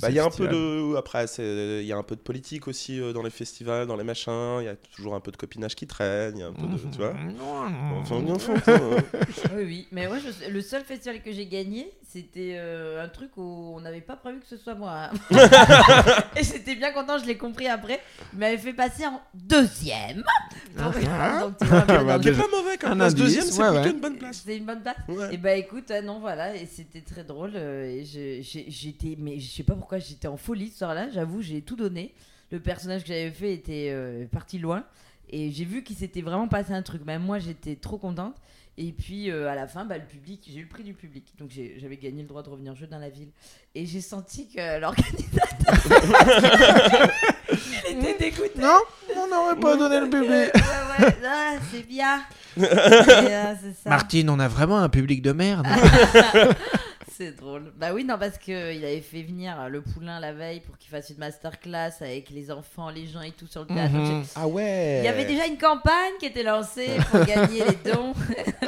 Bah, ces il y a un peu de après c'est il y a un peu de politique aussi euh, dans les festivals dans les machins il y a toujours un peu de copinage qui traîne il y a un peu de tu vois enfin, enfin, enfin, euh, Oui, oui. Mais moi, je- le seul festival que j'ai gagné, c'était euh, un truc où on n'avait pas prévu que ce soit moi. hein. Et j'étais bien content, je l'ai compris après. Il m'avait fait passer en deuxième. Donc, tu vois, un peu Ah, dans bah, le- c'est déjà, pas mauvais comme un place indice, deuxième c'est ouais, plutôt ouais. une bonne place C'est une bonne place. Ouais. Et bah écoute, euh, non voilà, et c'était très drôle. euh, et je- j'ai- j'étais, mais je sais pas pourquoi j'étais en folie ce soir-là. J'avoue, j'ai tout donné. Le personnage que j'avais fait était euh, parti loin, et j'ai vu qu'il s'était vraiment passé un truc. Même moi, j'étais trop contente. Et puis euh, à la fin, bah, le public, j'ai eu le prix du public, donc j'avais gagné le droit de revenir jouer dans la ville. Et j'ai senti que l'organisateur, il était dégoûté. Non, on n'aurait pas donné le Euh, public. ouais, ouais, ah, c'est bien. Et, euh, c'est ça. Martine, on a vraiment un public de merde. C'est drôle. Bah oui, non, parce qu'il avait fait venir le poulain la veille pour qu'il fasse une masterclass avec les enfants, les gens et tout sur le théâtre. Donc, Mhm. ah ouais Il y avait déjà une campagne qui était lancée pour gagner les dons.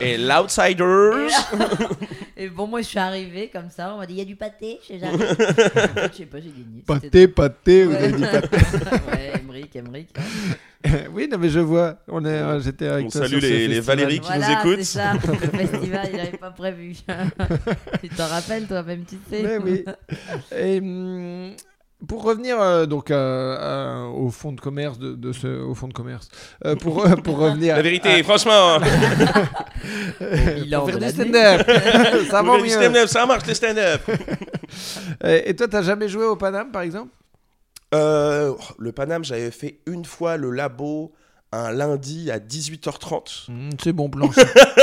et l'outsiders Et bon, moi je suis arrivée comme ça. On m'a dit il y a du pâté En fait, je sais pas, j'ai gagné. Pâté, pâté, vous avez dit pâté. ouais, Emmerich, Emmerich. oui, non, mais je vois. On est, euh, j'étais avec On toi salue sur les- les. Valérie qui nous Voilà, écoutent. c'est ça. Le festival, il n'avait pas prévu. tu t'en rappelles, toi-même, tu sais. Mais oui. Et, hum, pour revenir euh, donc euh, euh, au fond de commerce de, de ce au fond de commerce euh, pour euh, pour revenir la vérité franchement. Il a pour faire du stand-up. Ça va le mieux. stand-up ça marche les stand-up. Et, et toi t'as jamais joué au Paname par exemple? Euh, le Paname j'avais fait une fois le labo un lundi à 18h30 Hum, c'est bon plan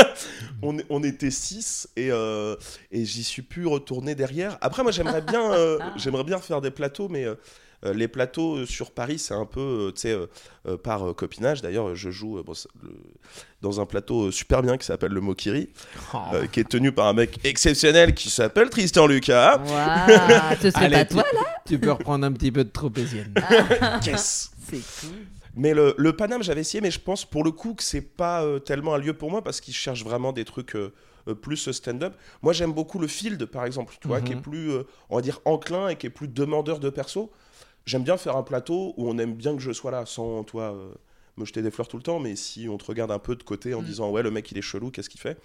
on, on était 6 et, euh, et j'y suis pu retourner derrière. Après, moi, j'aimerais bien, euh, j'aimerais bien faire des plateaux, mais euh, les plateaux sur Paris, c'est un peu, tu sais, par euh, copinage. D'ailleurs, je joue euh, bon, c'est le- dans un plateau super bien qui s'appelle le Mokiri, euh, qui est tenu par un mec exceptionnel qui s'appelle Tristan Lucas. Waouh, ce serait Allez, pas tu- toi là? tu peux reprendre un petit peu de tropézienne Yes. C'est cool. Mais le, le Paname, j'avais essayé, mais je pense pour le coup que c'est pas euh, tellement un lieu pour moi parce qu'ils cherchent vraiment des trucs euh, euh, plus stand-up. Moi, j'aime beaucoup le Field, par exemple, tu vois, qui est Mhm. plus, on va dire, enclin et qui est plus demandeur de perso. J'aime bien faire un plateau où on aime bien que je sois là, sans, toi, me jeter des fleurs tout le temps, mais si on te regarde un peu de côté en Mm. disant, ouais, le mec, il est chelou, qu'est-ce qu'il fait?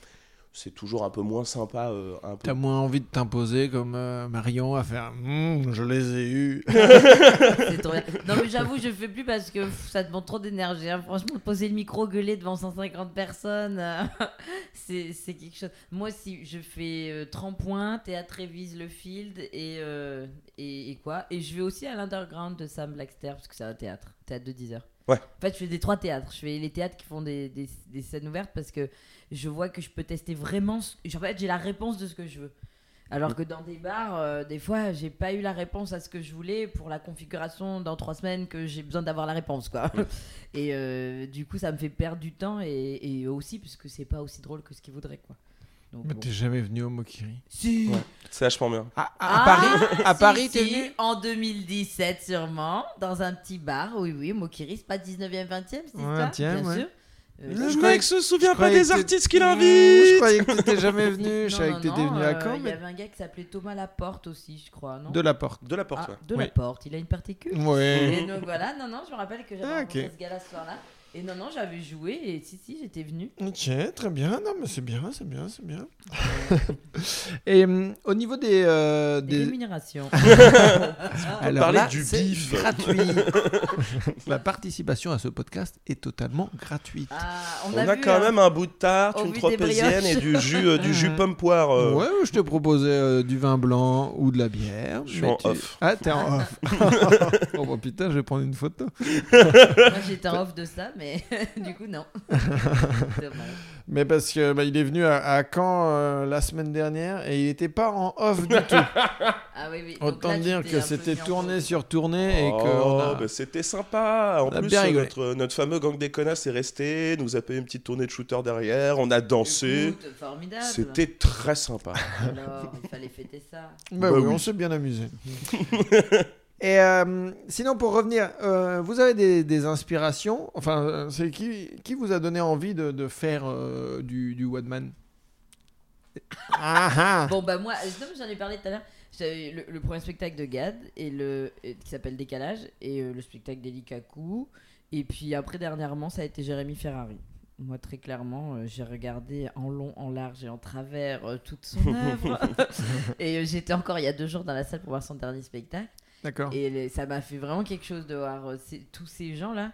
C'est toujours un peu moins sympa. euh, un peu. t'as moins envie de t'imposer comme euh, Marion à faire Hum, je les ai eus C'est trop bien. Non, mais j'avoue, je fais plus parce que pff, ça demande trop d'énergie. hein. Franchement, poser le micro, gueuler devant 150 personnes, euh, c'est c'est quelque chose. Moi, si je fais euh, Trampoint, Théâtre Révise, Le Field et, euh, et, et quoi Et je vais aussi à l'Underground de Sam Blackster parce que c'est un théâtre, théâtre de 10 heures. Ouais. En fait, je fais des trois théâtres. Je fais les théâtres qui font des, des, des scènes ouvertes parce que je vois que je peux tester vraiment. ce- En fait, j'ai la réponse de ce que je veux. Alors que dans des bars, euh, des fois, j'ai pas eu la réponse à ce que je voulais pour la configuration dans trois semaines que j'ai besoin d'avoir la réponse, quoi. Et euh, du coup, ça me fait perdre du temps et, et aussi parce que c'est pas aussi drôle que ce qu'ils voudraient, quoi. Donc, Mais bon. t'es jamais venu au Mokiri Si. Ouais. C'est vachement bien. À, à Ah, Paris À si, Paris, si, t'es venu En 2017, sûrement, dans un petit bar. Oui, oui, Mokiri, c'est pas 19e, 20e, c'est Ouais, ça tiens, Bien ouais. sûr. Euh, Le je mec se souvient pas des artistes qu'il invite. Je croyais que t'étais jamais venu. Je non, savais non, que t'étais venu euh, à Il Caen, y mais avait un gars qui s'appelait Thomas Laporte aussi, je crois, non? De la porte. De la porte, Ah, ouais. De Oui. la porte, il a une particule. Ouais. Et donc voilà, non, non, je me rappelle que j'avais Ah, rencontré ok. ce gars-là ce soir-là. Et non, non, j'avais joué et si, si, j'étais venue. Ok, très bien. Non, mais c'est bien, c'est bien, c'est bien. Et hum, au niveau des, euh, Des des... rémunérations. Alors parler là, du c'est bif. gratuit. La participation à ce podcast est totalement gratuite. Ah, on, On a, a vu, quand hein. même un bout de tarte, au une vu des tropézienne et brioches. du jus, euh, du jus Ouais. pomme poire. euh. Ouais, je te proposais euh, du vin blanc ou de la bière. Je suis mais en tu- off. Ah, t'es en off. oh bah putain, je vais prendre une photo. Moi, j'étais en off de ça, mais du coup, non. Mais parce que bah, il est venu à, à Caen euh, la semaine dernière et il était pas en off du tout. Ah oui, oui. Donc Autant là, dire tu t'es que peu c'était mis en tournée pause. sur tournée et Oh, que on a- bah, c'était sympa. En on a plus, bien rigolé. notre, notre fameux gang des connasses est resté, nous a payé une petite tournée de shooter derrière, on a dansé. Écoute, formidable. C'était très sympa. Alors, il fallait fêter ça. Bah Bah oui, oui. on s'est bien amusé. Et euh, sinon, pour revenir, euh, vous avez des, des inspirations? Enfin, c'est qui, qui vous a donné envie de, de faire euh, du, du one man Ah ah Bon, bah, moi, j'en ai parlé tout à l'heure. J'avais le, le premier spectacle de Gad et le, et- qui s'appelle Décalage et le spectacle d'Eli Kaku. Et puis après, dernièrement, ça a été Jérémy Ferrari. Moi, très clairement, euh, j'ai regardé en long, en large et en travers euh, toute son œuvre. et euh, j'étais encore il y a deux jours dans la salle pour voir son dernier spectacle. D'accord. Et ça m'a fait vraiment quelque chose de voir euh, tous ces gens-là.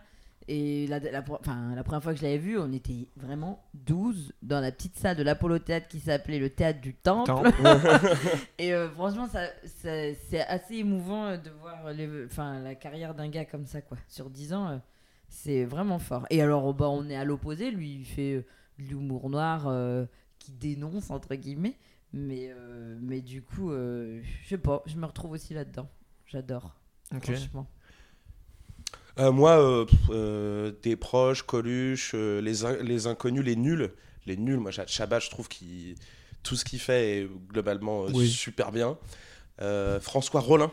Et la, la, enfin, la première fois que je l'avais vu, on était vraiment 12 dans la petite salle de l'Apollo Théâtre qui s'appelait le Théâtre du Temple. Temple. Et euh, franchement, ça, ça- c'est assez émouvant euh, de voir les, enfin, la carrière d'un gars comme ça. quoi. Sur 10 ans, euh, c'est vraiment fort. Et alors, oh, bah, on est à l'opposé. Lui, il fait euh, de l'humour noir qui dénonce, entre guillemets. Mais, mais du coup, je sais pas, je me retrouve aussi là-dedans. J'adore. Franchement. Euh, moi, euh, euh, des proches, Coluche, euh, les, in- les inconnus, les nuls. Les nuls, moi, Cha- Chabat, je trouve qu'il tout ce qu'il fait est globalement euh, Oui. super bien. Euh, François Rollin.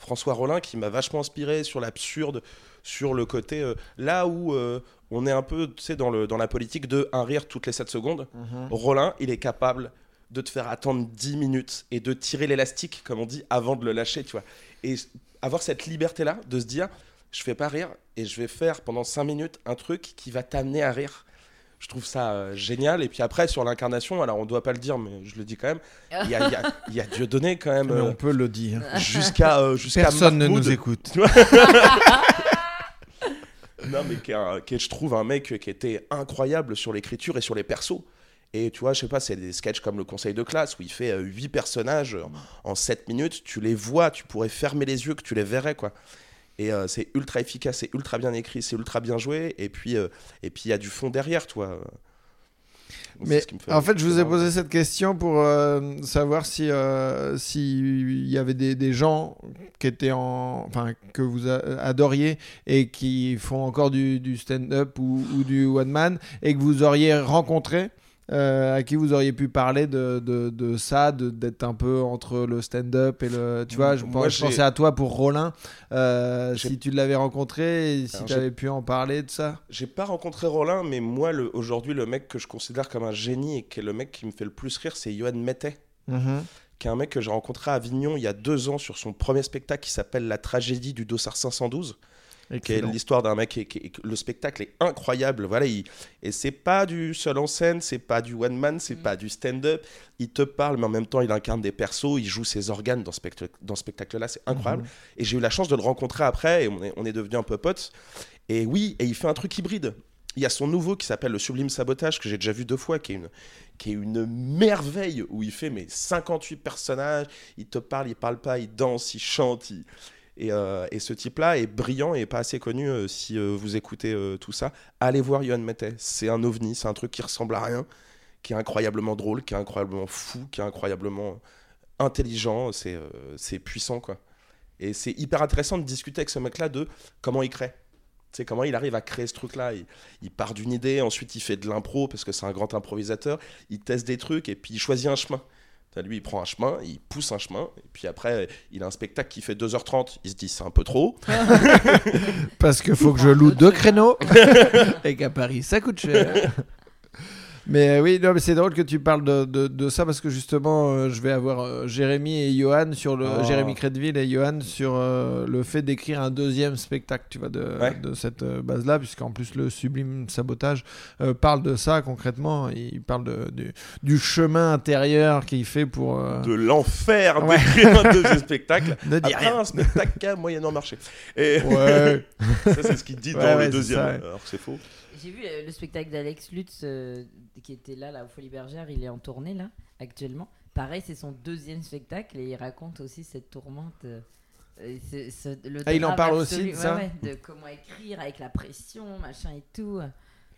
François Rollin qui m'a vachement inspiré sur l'absurde, sur le côté. euh, là où euh, on est un peu tu sais, dans, le, dans la politique de un rire toutes les 7 secondes, Mhm. Rollin, il est capable de te faire attendre 10 minutes et de tirer l'élastique, comme on dit, avant de le lâcher, tu vois. Et avoir cette liberté-là de se dire, je fais pas rire et je vais faire pendant 5 minutes un truc qui va t'amener à rire. Je trouve ça euh, génial. Et puis après, sur l'incarnation, alors on doit pas le dire, mais je le dis quand même, il y a, y a- il y a Dieudonné quand même, Mais euh, on peut le dire. jusqu'à euh, Personne ne nous écoute. Non, mais qui est, est, je trouve, un mec qui était incroyable sur l'écriture et sur les persos. Et tu vois, je sais pas, c'est des sketchs comme le conseil de classe où il fait 8 personnages euh, en 7 minutes. Tu les vois, tu pourrais fermer les yeux que tu les verrais, quoi. Et euh, c'est ultra efficace, c'est ultra bien écrit, c'est ultra bien joué. Et puis, euh, et puis il y a du fond derrière, toi. Mais fait- en fait, je vous ai posé cette question pour euh, savoir si euh, si il y avait des, des gens qui étaient en, enfin que vous adoriez et qui font encore du, du stand-up ou, ou du one man et que vous auriez rencontré. Euh, à qui vous auriez pu parler de, de, de ça, de- d'être un peu entre le stand-up et le. Tu vois, je, Moi, je j'ai- pensais à toi pour Rollin. euh, si tu l'avais rencontré et si tu avais pu en parler de ça. J'ai pas rencontré Rollin, mais moi, le- aujourd'hui, le mec que je considère comme un génie et qui est le mec qui me fait le plus rire, c'est Johan Mettet. Mhm. qui est un mec que j'ai rencontré à Avignon il y a deux ans sur son premier spectacle qui s'appelle La tragédie du Dossard 512, qui est l'histoire d'un mec. qui- qui- le spectacle est incroyable. Voilà, il- et c'est pas du seul en scène, c'est pas du one man, c'est Mm. pas du stand-up. Il te parle, mais en même temps, il incarne des persos, il joue ses organes dans ce spectacle, dans ce spectacle-là, c'est incroyable. Mhm. Et j'ai eu la chance de le rencontrer après, et on est, on est devenu un peu potes. Et oui, et il fait un truc hybride. Il y a son nouveau qui s'appelle Le Sublime Sabotage, que j'ai déjà vu deux fois, qui est une, qui est une merveille, où il fait mais 58 personnages, il te parle, il parle pas, il danse, il chante. il- Et, euh, et ce type-là est brillant et pas assez connu euh, si euh, vous écoutez tout ça. Allez voir Johan Mettet, c'est un ovni, c'est un truc qui ressemble à rien, qui est incroyablement drôle, qui est incroyablement fou, qui est incroyablement intelligent, c'est c'est puissant quoi. Et c'est hyper intéressant de discuter avec ce mec-là de comment il crée. Sais comment il arrive à créer ce truc-là il, il part d'une idée, ensuite il fait de l'impro parce que c'est un grand improvisateur. Il teste des trucs et puis il choisit un chemin. Lui, il prend un chemin, il pousse un chemin, et puis après, il a un spectacle qui fait 2h30. Il se dit, c'est un peu trop. Parce qu'il faut que je loue deux créneaux. et qu'à Paris, ça coûte cher. Mais euh, oui, non, mais c'est drôle que tu parles de, de, de ça parce que justement, euh, je vais avoir euh, Jérémy et Johan sur le Oh. Jérémy Crédville et Johan sur euh, le fait d'écrire un deuxième spectacle, tu vois, de, Ouais. de cette base-là, puisqu'en plus le sublime sabotage parle de ça concrètement. Il parle de, du, du chemin intérieur qu'il fait pour De l'enfer Ouais. d'écrire un deuxième spectacle. ne Après rien. un spectacle qui a moyennement marché. Et Ouais. ça, c'est ce qu'il dit dans le deuxième. ça. Alors c'est faux. J'ai vu euh, le spectacle d'Alex Lutz euh, qui était là, là, au Folie Bergère. Il est en tournée, là, actuellement. Pareil, c'est son deuxième spectacle et il raconte aussi cette tourmente. euh, ce- le Ah, il en parle aussi absolu, de ouais, ça ouais, De comment écrire avec la pression, machin et tout.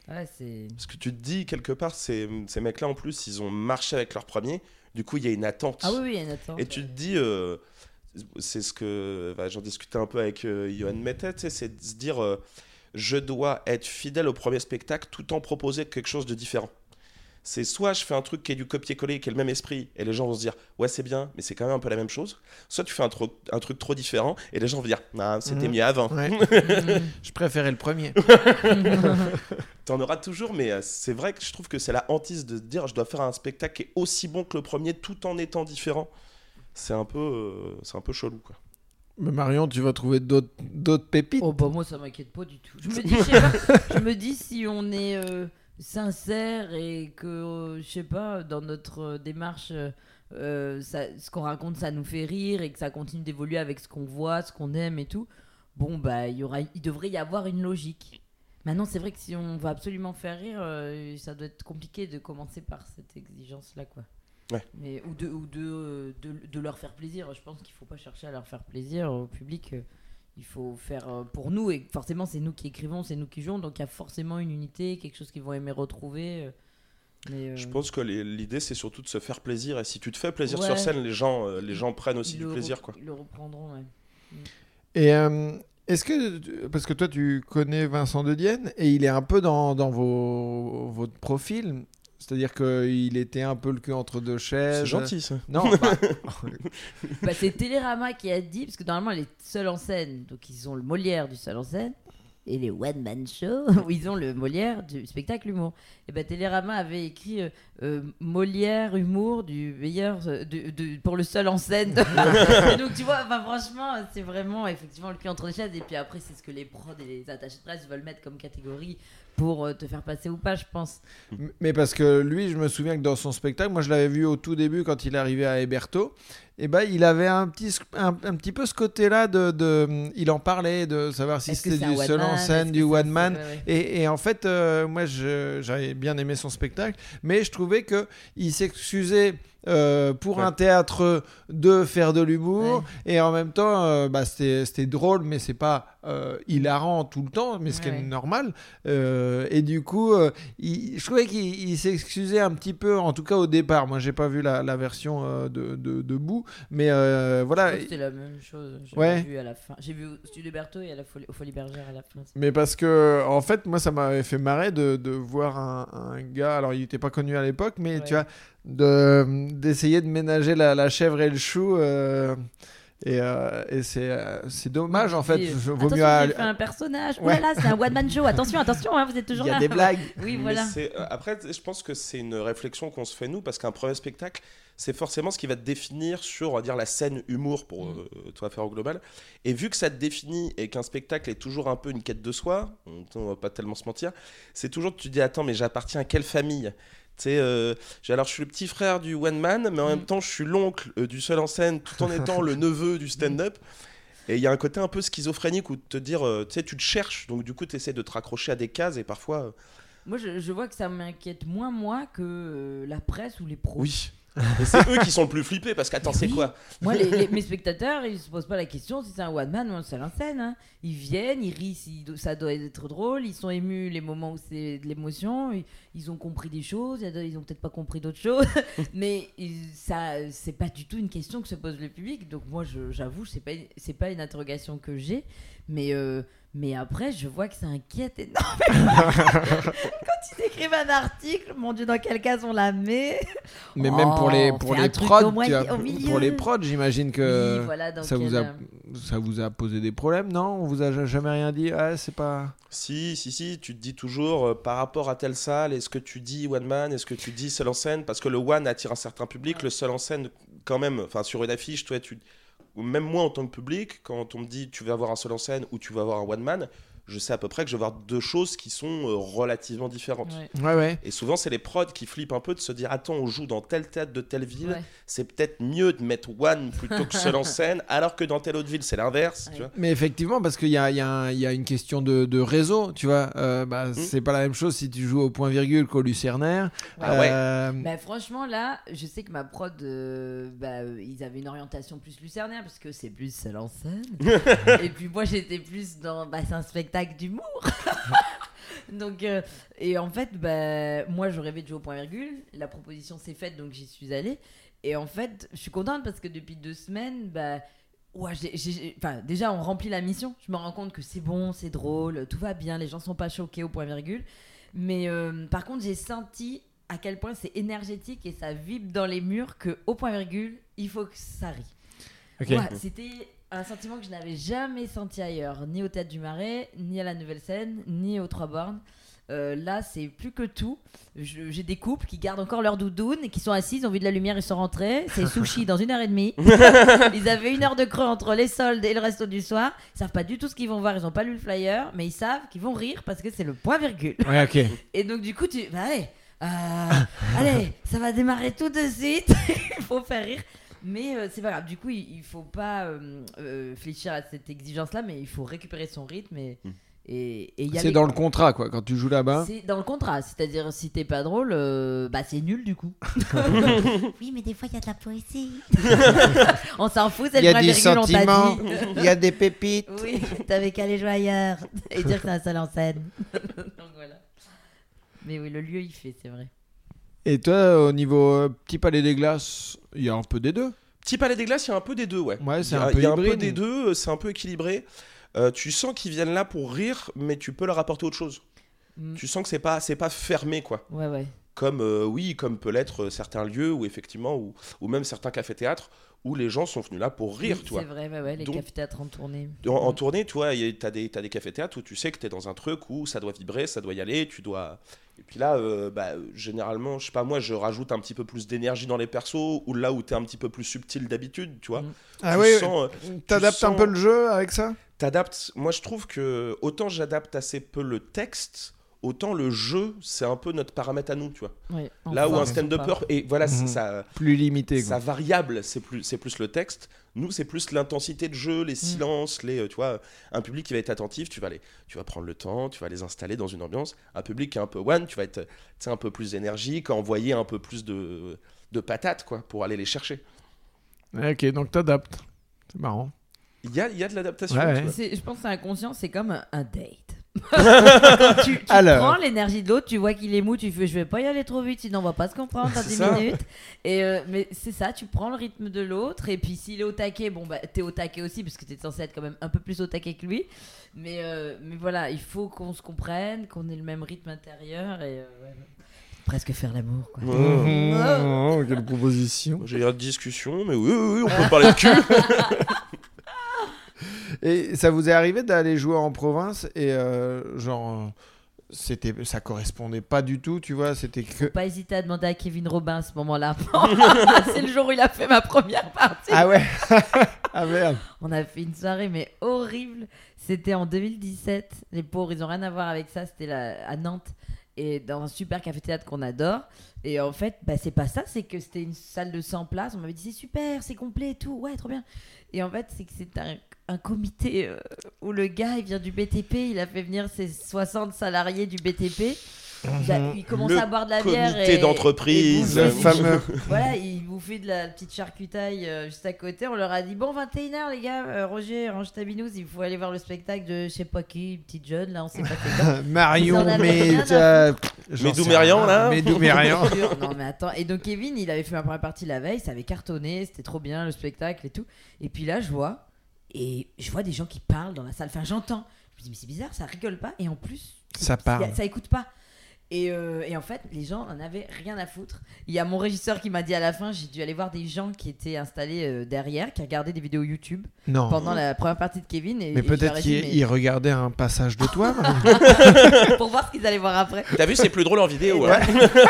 Ouais, c'est. Parce que tu te dis, quelque part, ces, ces mecs-là, en plus, ils ont marché avec leur premier. Du coup, il y a une attente. Ah oui, oui, il y a une attente. Et tu te dis, euh, c'est ce que bah, j'en discutais un peu avec euh, Johan Mettet, c'est de se dire, euh, je dois être fidèle au premier spectacle tout en proposer quelque chose de différent. C'est soit je fais un truc qui est du copier-coller, qui est le même esprit, et les gens vont se dire, ouais, c'est bien, mais c'est quand même un peu la même chose. Soit tu fais un, tro- un truc trop différent, et les gens vont dire, ah, c'était Mhm. mieux avant. Ouais. Mhm. Je préférais le premier. T'en auras toujours, mais euh, c'est vrai que je trouve que c'est la hantise de se dire, je dois faire un spectacle qui est aussi bon que le premier tout en étant différent. C'est un peu, euh, c'est un peu chelou, quoi. Mais Marion, tu vas trouver d'autres pépites. Oh bah moi ça m'inquiète pas du tout. Je me dis, si on est euh, sincère et que euh, je sais pas dans notre euh, démarche, ce qu'on raconte ça nous fait rire et que ça continue d'évoluer avec ce qu'on voit, ce qu'on aime et tout. Bon bah il y aura, il devrait y avoir une logique. Maintenant c'est vrai que si on veut absolument faire rire, ça doit être compliqué de commencer par cette exigence là quoi. Ouais. Mais, ou de, ou de, euh, de, de leur faire plaisir. Je pense qu'il faut pas chercher à leur faire plaisir au public. euh, il faut faire euh, pour nous et forcément c'est nous qui écrivons, c'est nous qui jouons, donc il y a forcément une unité, quelque chose qu'ils vont aimer retrouver. mais, euh, Je pense que l'idée c'est surtout de se faire plaisir et si tu te fais plaisir Ouais. sur scène, les gens, les gens prennent aussi du le plaisir quoi. Ils le reprendront, ouais. Et euh, est-ce que, parce que toi tu connais Vincent de Dienne et il est un peu dans, dans vos, votre profil, c'est-à-dire qu'il était un peu le cul entre deux chaises. C'est gentil ça. Non, bah, Bah, c'est Télérama qui a dit, parce que normalement elle est seule en scène, donc ils ont le Molière du seul en scène et les one man show où ils ont le Molière du spectacle humour. Et bah Télérama avait écrit euh, euh, Molière humour du meilleur euh, de- de- pour le seul en scène. Et donc tu vois, enfin, franchement c'est vraiment effectivement le cul entre les chaises et puis après c'est ce que les prods et les attachés de presse veulent mettre comme catégorie pour euh, te faire passer ou pas, je pense. mais parce que lui, je me souviens que dans son spectacle, moi je l'avais vu au tout début quand il arrivait à Héberto, et ben il avait un petit, un, un petit peu ce côté-là de, de, il en parlait de savoir si c'était du seul en scène, du one man. ouais. Et, et en fait, euh, moi, j'avais bien aimé son spectacle, mais je trouvais que il s'excusait euh, pour Ouais. un théâtre de faire de l'humour, Ouais. et en même temps, euh, bah, c'était drôle, mais c'est pas euh, hilarant tout le temps, mais ce qui est normal. Euh, et du coup, il- je trouvais qu'il il s'excusait un petit peu, en tout cas au départ. Moi, j'ai pas vu la, la version de, de, de bout, mais voilà. C'était la même chose. J'ai Ouais. vu à la fin. J'ai vu au Studio Berthaud et à la Folie, au Folie Bergère à la fin. Mais parce que, en fait, moi, ça m'avait fait marrer de, de voir un, un gars, alors il n'était pas connu à l'époque, mais tu vois, d'essayer de, ménager la, la chèvre et le chou. euh, et euh, et c'est euh, c'est dommage, en fait. Et, Vaut attention, mieux. à- un personnage. Ouais. Oh là là, c'est un one man show. Attention, attention, hein, vous êtes toujours Il y a là. des blagues. Oui, voilà. après, je pense que c'est une réflexion qu'on se fait nous, parce qu'un premier spectacle, c'est forcément ce qui va te définir sur, on va dire, la scène humour pour Mm. euh, toi faire au global. Et vu que ça te définit et qu'un spectacle est toujours un peu une quête de soi, on, on va pas tellement se mentir, c'est toujours tu te dis attends mais j'appartiens à quelle famille? Euh, j'ai- alors je suis le petit frère du one man, mais en Mm. même temps je suis l'oncle euh, du seul en scène, tout en étant le neveu du stand-up. Et il y a un côté un peu schizophrénique où te dire, euh, tu sais, tu te cherches, donc du coup tu essaies de te raccrocher à des cases et parfois, euh, Moi, je, je vois que ça m'inquiète moins, moi, que euh, la presse ou les pros. Oui. Et c'est eux qui sont le plus flippés parce qu'attends, c'est Oui. quoi Moi, les, les- mes spectateurs, ils se posent pas la question si c'est un one man ou un seul en scène. hein. Ils viennent, ils rient, si ça doit être drôle, ils sont émus les moments où c'est de l'émotion, ils, ils ont compris des choses, ils ont peut-être pas compris d'autres choses, mais ça, c'est pas du tout une question que se pose le public. Donc moi, j'avoue, c'est pas, c'est pas une interrogation que j'ai, mais euh, Mais après, je vois que ça inquiète énormément. Quand ils écrivent un article, mon Dieu, dans quelle case on la met Mais même pour les Oh, pour les un truc prods, pour les prods, j'imagine que Oui, voilà, dans ça vous a euh, ça vous a posé des problèmes, non? On vous a jamais rien dit? Ah, c'est pas. Si, si, si, tu te dis toujours euh, par rapport à telle salle, est-ce que tu dis one man, est-ce que tu dis seul en scène? Parce que le one attire un certain public, le seul en scène, quand même, enfin sur une affiche, toi, tu... même moi en tant que public, quand on me dit tu vas avoir un seul en scène ou tu vas avoir un one man, je sais à peu près que je vais avoir deux choses qui sont euh, relativement différentes. ouais. Ouais, ouais. Et souvent, c'est les prods qui flippent un peu de se dire Attends, on joue dans tel théâtre de telle ville, Ouais. c'est peut-être mieux de mettre one plutôt que seul en scène, alors que dans telle autre ville, c'est l'inverse. Mais effectivement, parce qu'il y a, il y, a un- il y a une question de, de réseau, tu vois. Euh, bah, Hmm. C'est pas la même chose si tu joues au point virgule qu'au lucernaire. Ah ouais. Euh, Bah, franchement, là, je sais que ma prod, euh, bah, ils avaient une orientation plus lucernaire, parce que c'est plus seul en scène. et puis moi, j'étais plus dans. Bah, c'est un spectacle d'humour. donc, euh, et en fait, bah, moi, je rêvais de jouer au point virgule. La proposition s'est faite, donc j'y suis allée. Et en fait, je suis contente parce que depuis deux semaines, bah. Ouais, j'ai- j'ai- enfin, déjà, on remplit la mission. Je me rends compte que c'est bon, c'est drôle, tout va bien, les gens sont pas choqués au point virgule. Mais euh, par contre, j'ai senti à quel point c'est énergétique et ça vibre dans les murs que au point virgule, il faut que ça rie. ok. Ouais, c'était un sentiment que je n'avais jamais senti ailleurs, ni au Théâtre du Marais, ni à la Nouvelle Scène, ni aux Trois Bornes. Euh, là, c'est plus que tout. J'ai des couples qui gardent encore leur doudoune et qui sont assis, ils ont vu de la lumière, ils sont rentrés. C'est sushi dans une heure et demie. ils avaient une heure de creux entre les soldes et le resto du soir. Ils savent pas du tout ce qu'ils vont voir, ils ont pas lu le flyer, mais ils savent qu'ils vont rire parce que c'est le point virgule. Ouais, ok. Et donc, du coup, tu. Bah, allez, euh, allez, ça va démarrer tout de suite. il faut faire rire. Mais euh, c'est pas grave. Du coup, il, il faut pas euh, euh, fléchir à cette exigence-là, mais il faut récupérer son rythme et. Mm. Et, et y C'est aller, dans le contrat, quoi. Quand tu joues là-bas. C'est dans le contrat, c'est-à-dire si t'es pas drôle, euh, bah c'est nul du coup. oui, mais des fois il y a de la poésie. on s'en fout, c'est Il y le a des sentiments, il y a des pépites. Oui, t'avais qu'à aller jouer ailleurs et dire que c'est un seul en scène. Donc voilà. Mais oui, le lieu il fait, c'est vrai. Et toi, au niveau euh, petit palais des glaces, il y a un peu des deux. Petit Palais des Glaces, il y a un peu des deux, ouais. Ouais, c'est un peu Il y a un peu des deux, euh, c'est un peu équilibré. Euh, tu sens qu'ils viennent là pour rire, mais tu peux leur apporter autre chose. Mm. Tu sens que c'est pas, c'est pas fermé, quoi. Ouais, ouais. Comme, euh, oui, comme peut l'être certains lieux, ou effectivement, ou, ou même certains cafés-théâtres, où les gens sont venus là pour rire, Oui, tu vois. C'est vrai, ouais, les Donc- cafés-théâtres en tournée. En, en tournée, tu vois, tu as des, t'as des cafés-théâtres où tu sais que tu es dans un truc où ça doit vibrer, ça doit y aller, tu dois... Et puis là, euh, bah, généralement, je sais pas, moi, je rajoute un petit peu plus d'énergie dans les persos, ou là où tu es un petit peu plus subtil d'habitude, tu vois. Mm. Ah tu oui, sens, euh, t'adaptes un peu le jeu avec ça? T'adaptes. Moi, je trouve que autant j'adapte assez peu le texte, autant le jeu, c'est un peu notre paramètre à nous, tu vois. Ouais, Là où un stand-upper, et voilà, c'est Mhm. ça, Plus limité. sa Quoi. variable, c'est plus, c'est plus le texte. Nous, c'est plus l'intensité de jeu, les silences, les, euh, tu vois, un public qui va être attentif, tu vas les, tu vas prendre le temps, tu vas les installer dans une ambiance. Un public qui est un peu one, tu vas être, tu sais, un peu plus énergique, envoyer un peu plus de, de patates, quoi, pour aller les chercher. Ok, donc t'adaptes. C'est marrant. Il y a, il y a de l'adaptation. Ouais, ouais. Je pense que c'est inconscient, c'est comme un date. Quand tu, tu Alors. prends l'énergie de l'autre, tu vois qu'il est mou, tu fais je vais pas y aller trop vite, sinon on va pas se comprendre dans C'est 10 ça. minutes. Et euh, mais c'est ça, tu prends le rythme de l'autre, et puis s'il est au taquet, bon bah t'es au taquet aussi, parce que t'es censé être quand même un peu plus au taquet que lui. Mais, euh, mais voilà, il faut qu'on se comprenne, qu'on ait le même rythme intérieur, et euh, ouais, presque faire l'amour quoi. Oh, quelle proposition. J'ai eu une discussion, mais oui, oui, oui, on peut parler de cul. Et ça vous est arrivé d'aller jouer en province et euh, genre c'était ça correspondait pas du tout, tu vois, c'était que Pas hésiter à demander à Kevin Robin à ce moment-là. c'est le jour où il a fait ma première partie. Ah ouais. ah merde. On a fait une soirée, mais horrible. C'était en 2017. Les pauvres, ils ont rien à voir avec ça. C'était là, à Nantes. Et dans un super café-théâtre qu'on adore. Et en fait, bah, c'est pas ça. C'est que c'était une salle de 100 places. On m'avait dit, c'est super, c'est complet et tout. Ouais, trop bien. Et en fait, c'est que c'est un, un comité euh, où le gars, il vient du BTP. Il a fait venir ses 60 salariés du BTP. Il, a- il commençait Le à boire de la bière. comité et- d'entreprise. Le fameux. voilà, ils bouffaient de la petite charcutaille euh, juste à côté. On leur a dit Bon, 21h, les gars, euh, Roger, range ta binouse, il faut aller voir le spectacle de je sais pas qui, une petite jeune, là, on sait pas quoi. Marion mais rien à euh, j'en Médou sais Mérian, rien. là Médou Mérian. non, mais attends. Et donc, Kevin, il avait fait ma première partie la veille, ça avait cartonné, c'était trop bien le spectacle et tout. Et puis là, je vois, et je vois des gens qui parlent dans la salle. Enfin, j'entends. me dis, mais c'est bizarre, ça rigole pas. Et en plus, Ça parle. ça écoute pas. Et, euh, et en fait, les gens en avaient rien à foutre. Il y a mon régisseur qui m'a dit à la fin, j'ai dû aller voir des gens qui étaient installés euh, derrière, qui regardaient des vidéos YouTube Non. pendant la première partie de Kevin. Et, Mais je peut-être ai dit, qu'il mais- il regardait un passage de toi. pour voir ce qu'ils allaient voir après. T'as vu, c'est plus drôle en vidéo. hein.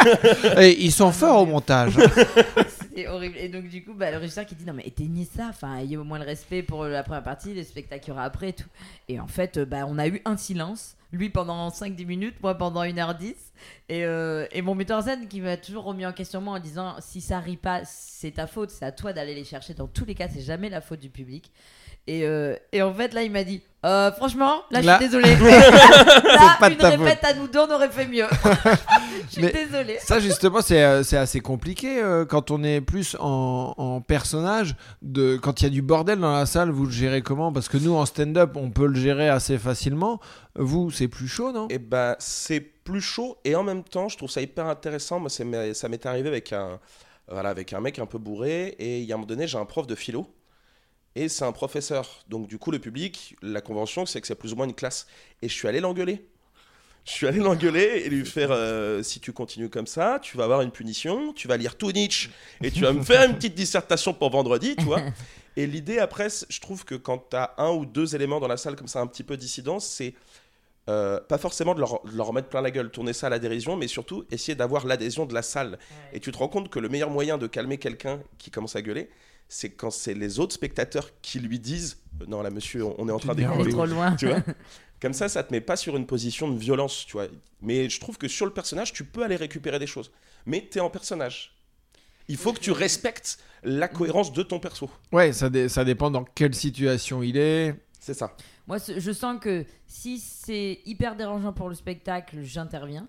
Et ils sont forts au montage. C'était horrible. Et donc, du coup, bah, le régisseur qui dit non, mais éteignez ça. Enfin, ayez au moins le respect pour la première partie, le spectacle qu'il y aura après et tout. Et en fait, euh, bah, on a eu un silence. Lui pendant 5-10 minutes, moi pendant 1h10. Et, euh, et mon metteur scène qui m'a toujours remis en question moi en disant si ça rit pas, c'est ta faute, c'est à toi d'aller les chercher. Dans tous les cas, c'est jamais la faute du public. Et, euh, et en fait, là, il m'a dit Euh, Franchement, là, Là- je suis désolé. là, pas une répète à nous deux, on aurait fait mieux. je suis désolée. Ça, justement, c'est euh, c'est assez compliqué euh, quand on est plus en, en personnage. De, quand il y a du bordel dans la salle, vous le gérez comment? Parce que nous, en stand-up, on peut le gérer assez facilement. Vous, c'est plus chaud, non? Et ben c'est plus chaud et en même temps, je trouve ça hyper intéressant. Moi, ça m'est arrivé avec un, voilà, avec un mec un peu bourré et il y a un moment donné, j'ai un prof de philo et c'est un professeur. Donc du coup, le public, la convention, c'est que c'est plus ou moins une classe. Et je suis allé l'engueuler. Je suis allé l'engueuler et lui faire euh, si tu continues comme ça, tu vas avoir une punition, tu vas lire tout Nietzsche et tu vas me faire une petite dissertation pour vendredi, tu vois. Et l'idée après, je trouve que quand tu as un ou deux éléments dans la salle comme ça un petit peu dissidents, c'est euh, pas forcément de leur, de leur mettre plein la gueule, tourner ça à la dérision, mais surtout essayer d'avoir l'adhésion de la salle. Et tu te rends compte que le meilleur moyen de calmer quelqu'un qui commence à gueuler, c'est quand c'est les autres spectateurs qui lui disent euh, Non, là, monsieur, on on est en train d'écouter. trop loin. Tu vois Comme ça, ça te met pas sur une position de violence, tu vois. Mais je trouve que sur le personnage, tu peux aller récupérer des choses. Mais tu es en personnage. Il faut que tu respectes la cohérence de ton perso. Ouais, ça, dé- ça dépend dans quelle situation il est. C'est ça. Moi, je sens que si c'est hyper dérangeant pour le spectacle, j'interviens.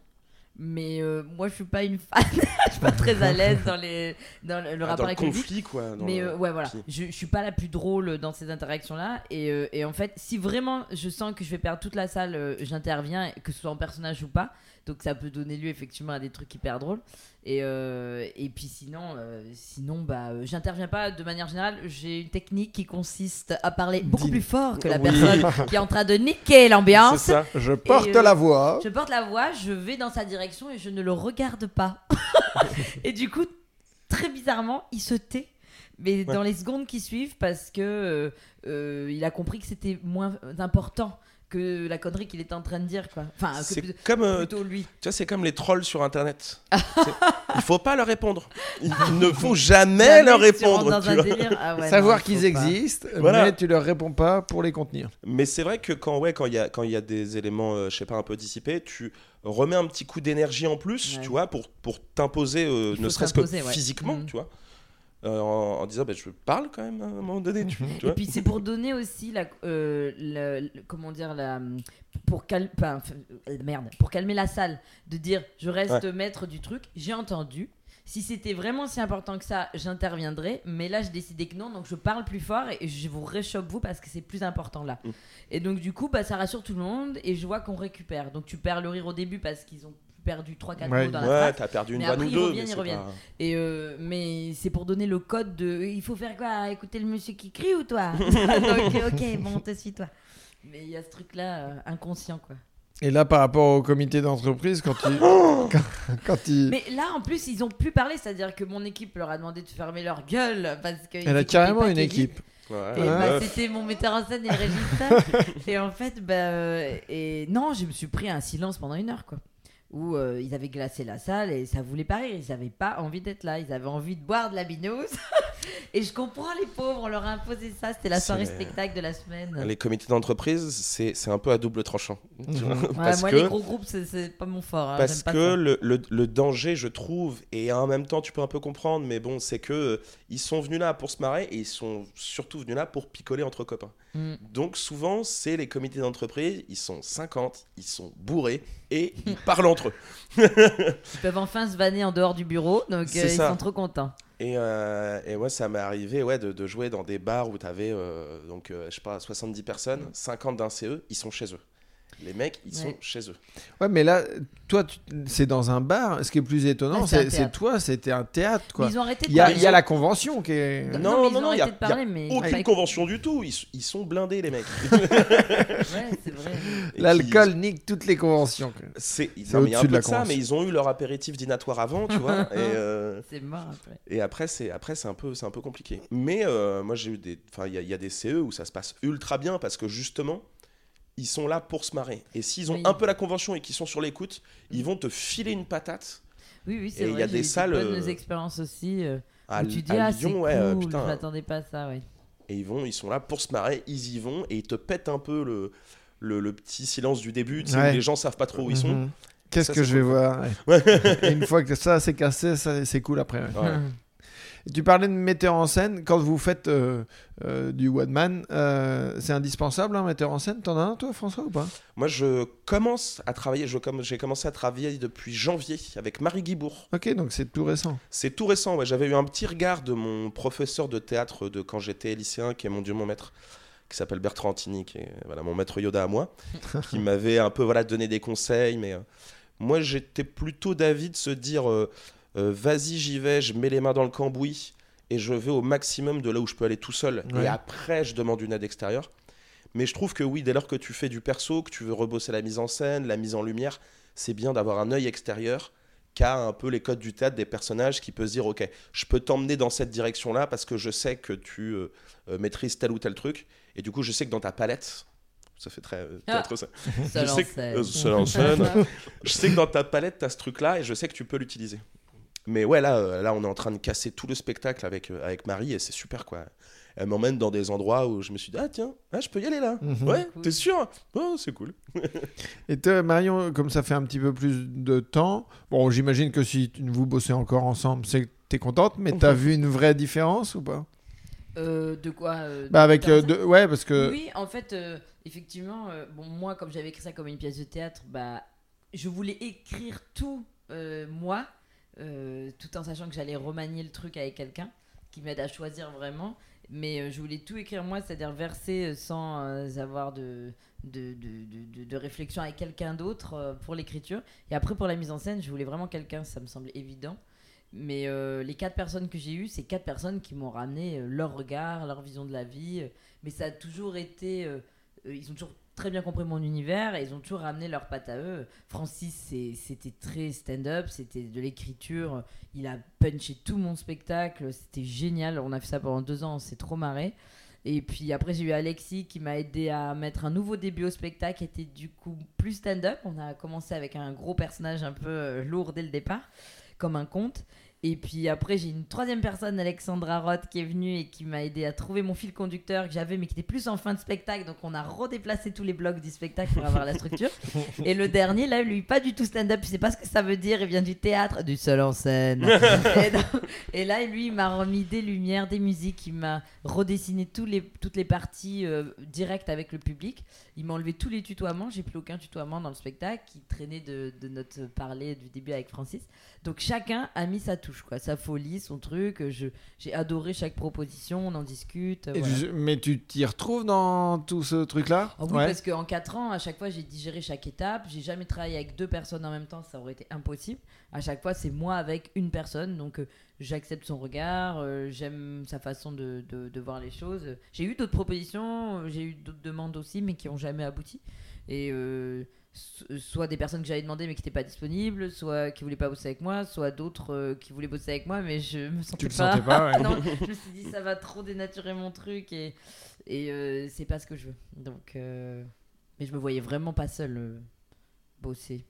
Mais euh, moi, je suis pas une fan. je suis pas très à l'aise dans, les, dans le, le Ah, rapport dans avec le conflit, quoi. dans Mais euh, ouais, voilà. Je, je suis pas la plus drôle dans ces interactions-là. Et, euh, et en fait, si vraiment je sens que je vais perdre toute la salle, j'interviens, que ce soit en personnage ou pas. Donc ça peut donner lieu effectivement à des trucs hyper drôles. Et, euh, et puis sinon, euh, sinon bah, euh, j'interviens pas de manière générale. J'ai une technique qui consiste à parler beaucoup plus fort que la Oui. personne qui est en train de niquer C'est l'ambiance. ça. Je porte euh, la voix. Je porte la voix, je vais dans sa direction et je ne le regarde pas. et du coup, très bizarrement, il se tait. Mais dans les secondes qui suivent, parce que euh, il a compris que c'était moins important que la connerie qu'il était en train de dire, quoi. Enfin, que C'est plutôt- comme, euh, plutôt lui. tu vois, c'est comme les trolls sur Internet. Il faut pas leur répondre. Il ne faut jamais, leur Jamais répondre. dans tu un vois. délire. Ah ouais, Savoir non, qu'ils existent, Voilà. mais tu leur réponds pas pour les contenir. Mais c'est vrai que quand ouais, quand il y a quand il y a des éléments, euh, je sais pas, un peu dissipés, tu remets un petit coup d'énergie en plus, Ouais. tu vois, pour pour t'imposer, euh, ne serait-ce que ouais. physiquement, Mhm. tu vois, Euh, en, en disant, bah, je parle quand même à un moment donné, tu, tu Et vois. puis c'est pour donner aussi la, euh, comment dire la pour calmer merde pour calmer la salle de dire je reste maître du truc j'ai entendu si c'était vraiment si important que ça j'interviendrai mais là j'ai décidé que non donc je parle plus fort et je vous réchauffe vous parce que c'est plus important là Mm. et donc du coup bah ça rassure tout le monde et je vois qu'on récupère donc tu perds le rire au début parce qu'ils ont perdu 3-4 Ouais. mots dans la Ouais, t'as perdu une Mais après, ou ils deux, reviennent, mais ils c'est reviennent. pas- et euh, mais c'est pour donner le code de il faut faire quoi? Écouter le monsieur qui crie ou toi? Donc ok bon on te suit toi mais il y a ce truc là inconscient quoi Et là, par rapport au comité d'entreprise, quand ils. quand, quand ils- mais là en plus ils ont pu parler c'est à dire que mon équipe leur a demandé de fermer leur gueule parce que Elle a carrément une équipe. Ouais, et ouais, bah, c'était mon metteur en scène et le régisseur et en fait bah euh, et non je me suis pris un silence pendant une heure quoi où euh, ils avaient glacé la salle et ça voulait pas rire. Ils avaient pas envie d'être là. Ils avaient envie de boire de la binouse et je comprends les pauvres on leur a imposé ça c'était la soirée spectacle de la semaine Les comités d'entreprise, c'est c'est un peu à double tranchant. tu vois, Mhm. Ouais, parce moi que, les gros groupes c'est- pas mon fort hein, parce pas que le, le- le danger, je trouve, et en même temps tu peux un peu comprendre, mais bon, c'est que euh, ils sont venus là pour se marrer et ils sont surtout venus là pour picoler entre copains. Mm. Donc souvent, c'est les comités d'entreprise, ils sont 50, ils sont bourrés et ils parlent entre eux. ils peuvent enfin se vanner en dehors du bureau donc euh, ils ça. sont trop contents Et, euh, et moi, ça m'est arrivé ouais, de, jouer dans des bars où tu avais, donc, euh, je sais pas, 70 personnes, 50 d'un CE, ils sont chez eux. Les mecs, ils sont chez eux. Ouais, mais là, toi, tu- c'est dans un bar. Ce qui est plus étonnant, Ouais, c'est toi, c'était un théâtre, Mais ils ont arrêté de Il y a, parler. il y a la convention qui est. Non, Non, non, ont non, il y a- de parler, mais Aucune convention du tout. Ils, ils sont blindés, les mecs. Ouais, c'est vrai. Et L'alcool nique toutes les conventions. C'est y a au-dessus de peu la ça, mais ils ont eu leur apéritif dînatoire avant, tu vois. et, euh, C'est mort après. et après, c'est après c'est un peu c'est un peu compliqué. Mais euh, moi, j'ai eu des, enfin, il y, a- il y a des CE où ça se passe ultra bien parce que justement, ils sont là pour se marrer. Et s'ils ont Oui. un peu la convention et qu'ils sont sur l'écoute, ils vont te filer une patate. Oui, oui, c'est Et il vrai. y a des salles, bonnes euh, expériences aussi. euh, À, où tu dis, à ah, c'est Lyon, cool, ouais, euh, je putain. m'attendais pas à ça, ouais. Et ils vont, ils sont là pour se marrer, ils y vont et ils te pètent un peu le, le, le petit silence du début, tu sais, où Ouais. les gens savent pas trop où ils sont. Mhm. Qu'est-ce Ça, que je vais cool. voir ouais. Une fois que ça c'est cassé, ça, c'est cool après. ouais. Tu parlais de metteur en scène. Quand vous faites euh, euh, du one man, euh, c'est indispensable un metteur en scène? T'en as un toi, François, ou pas? Moi, je commence à travailler, je j'ai commencé à travailler depuis janvier avec Marie Guibourg. Ok, donc c'est tout récent. C'est tout récent, ouais. j'avais eu un petit regard de mon professeur de théâtre de quand j'étais lycéen, qui est mon dieu, mon maître, qui s'appelle Bertrand Antini, qui est voilà, mon maître Yoda à moi, qui m'avait un peu voilà, donné des conseils. Mais euh, moi, j'étais plutôt d'avis de se dire euh, euh, vas-y, j'y vais, je mets les mains dans le cambouis et je vais au maximum de là où je peux aller tout seul. Ouais. Et après, je demande une aide extérieure. Mais je trouve que oui, dès lors que tu fais du perso, que tu veux rebosser la mise en scène, la mise en lumière, c'est bien d'avoir un œil extérieur qui a un peu les codes du théâtre des personnages, qui peut se dire, ok, je peux t'emmener dans cette direction-là parce que je sais que tu euh, euh, maîtrises tel ou tel truc. Et du coup, je sais que dans ta palette, ça fait très euh, Ah. ça. Seul je sais que, euh, je sais que dans ta palette, tu as ce truc-là et je sais que tu peux l'utiliser. Mais ouais, là, euh, là, on est en train de casser tout le spectacle avec, euh, avec Marie et c'est super, quoi. Elle m'emmène dans des endroits où je me suis dit, ah tiens, ah, je peux y aller là. Mhm. Ouais, Cool. t'es sûr? Oh, c'est cool. Et toi, Marion, comme ça fait un petit peu plus de temps, bon, j'imagine que si tu- vous bossez encore ensemble, c'est que t'es contente, mais t'as vu une vraie différence ou pas? Euh, de quoi euh, Bah avec, euh, de- ouais, parce que Oui, en fait, euh, effectivement, euh, bon, moi, comme j'avais écrit ça comme une pièce de théâtre, bah, je voulais écrire tout euh, moi, tout en sachant que j'allais remanier le truc avec quelqu'un qui m'aide à choisir vraiment. Mais euh, je voulais tout écrire moi, c'est-à-dire verser euh, sans euh, avoir de, de, de, de- réflexion avec quelqu'un d'autre euh, pour l'écriture. Et après, pour la mise en scène, je voulais vraiment quelqu'un, ça me semblait évident. Mais euh, les quatre personnes que j'ai eues, c'est quatre personnes qui m'ont ramené euh, leur regard, leur vision de la vie. euh, mais ça a toujours été. euh, euh, ils ont toujours très bien compris mon univers et ils ont toujours ramené leur patte à eux. Francis, c'était très stand-up, c'était de l'écriture. Il a punché tout mon spectacle, c'était génial. On a fait ça pendant deux ans, on s'est trop marré. Et puis après, j'ai eu Alexis qui m'a aidé à mettre un nouveau début au spectacle, qui était du coup plus stand-up. On a commencé avec un gros personnage un peu euh, lourd dès le départ, comme un conte. Et puis après, j'ai une troisième personne, Alexandra Roth, qui est venue et qui m'a aidé à trouver mon fil conducteur que j'avais, mais qui était plus en fin de spectacle. Donc on a redéplacé tous les blocs du spectacle pour avoir la structure. Et le dernier, là, lui, pas du tout stand-up, il sait pas ce que ça veut dire, il vient du théâtre, du seul en scène. et, donc- et là, lui, il m'a remis des lumières, des musiques, il m'a redessiné tous les, toutes les parties euh, directes avec le public. Il m'a enlevé tous les tutoiements, j'ai plus aucun tutoiement dans le spectacle qui traînait de, de notre parler du début avec Francis. Donc chacun a mis sa touche, quoi, sa folie, son truc. Je, j'ai adoré chaque proposition, on en discute. Et voilà. tu- mais tu t'y retrouves dans tout ce truc-là? Ah oui, Ouais. parce qu'en 4 ans, à chaque fois, j'ai digéré chaque étape. J'ai jamais travaillé avec deux personnes en même temps, ça aurait été impossible. À chaque fois, c'est moi avec une personne. Donc, euh, j'accepte son regard, euh, j'aime sa façon de, de- de voir les choses. J'ai eu d'autres propositions, euh, j'ai eu d'autres demandes aussi, mais qui n'ont jamais abouti. Et euh, soit des personnes que j'avais demandé mais qui n'étaient pas disponibles, soit qui voulaient pas bosser avec moi, soit d'autres euh, qui voulaient bosser avec moi, mais je me sentais Tu le pas. sentais pas, ouais. non, je me suis dit ça va trop dénaturer mon truc et, et euh, c'est pas ce que je veux. Donc, euh, mais je me voyais vraiment pas seule bosser.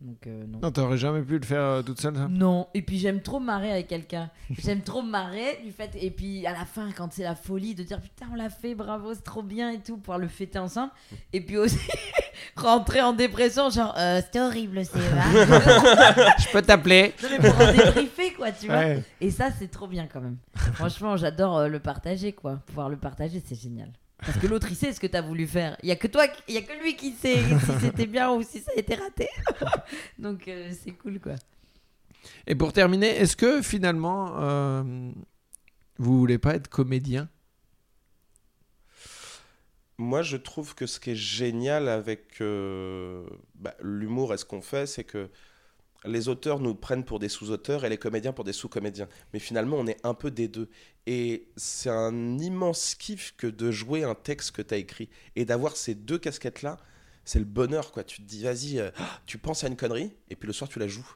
Donc non. Non, t'aurais jamais pu le faire toute seule, ça? Non, et puis j'aime trop me marrer avec quelqu'un. J'aime trop me marrer du fait. Et puis à la fin, quand c'est la folie de dire putain, on l'a fait, bravo, c'est trop bien et tout, pouvoir le fêter ensemble. Et puis aussi rentrer en dépression, genre euh, c'était horrible, c'est vrai. Je peux t'appeler non, mais pour en débriefer, quoi, tu vois. Ouais. Et ça, c'est trop bien quand même. Franchement, j'adore euh, le partager, quoi. Pouvoir le partager, c'est génial. Parce que l'autre, il sait ce que t'as voulu faire. Il y a que toi, il y a que lui qui sait si c'était bien ou si ça a été raté. Donc euh, c'est cool, quoi. Et pour terminer, est-ce que finalement, euh, vous voulez pas être comédien? Moi, je trouve que ce qui est génial avec euh, bah, l'humour et ce qu'on fait, c'est que les auteurs nous prennent pour des sous-auteurs et les comédiens pour des sous-comédiens. Mais finalement, on est un peu des deux. Et c'est un immense kiff que de jouer un texte que tu as écrit. Et d'avoir ces deux casquettes-là, c'est le bonheur. quoi. Tu te dis, vas-y, euh, tu penses à une connerie, et puis le soir, tu la joues.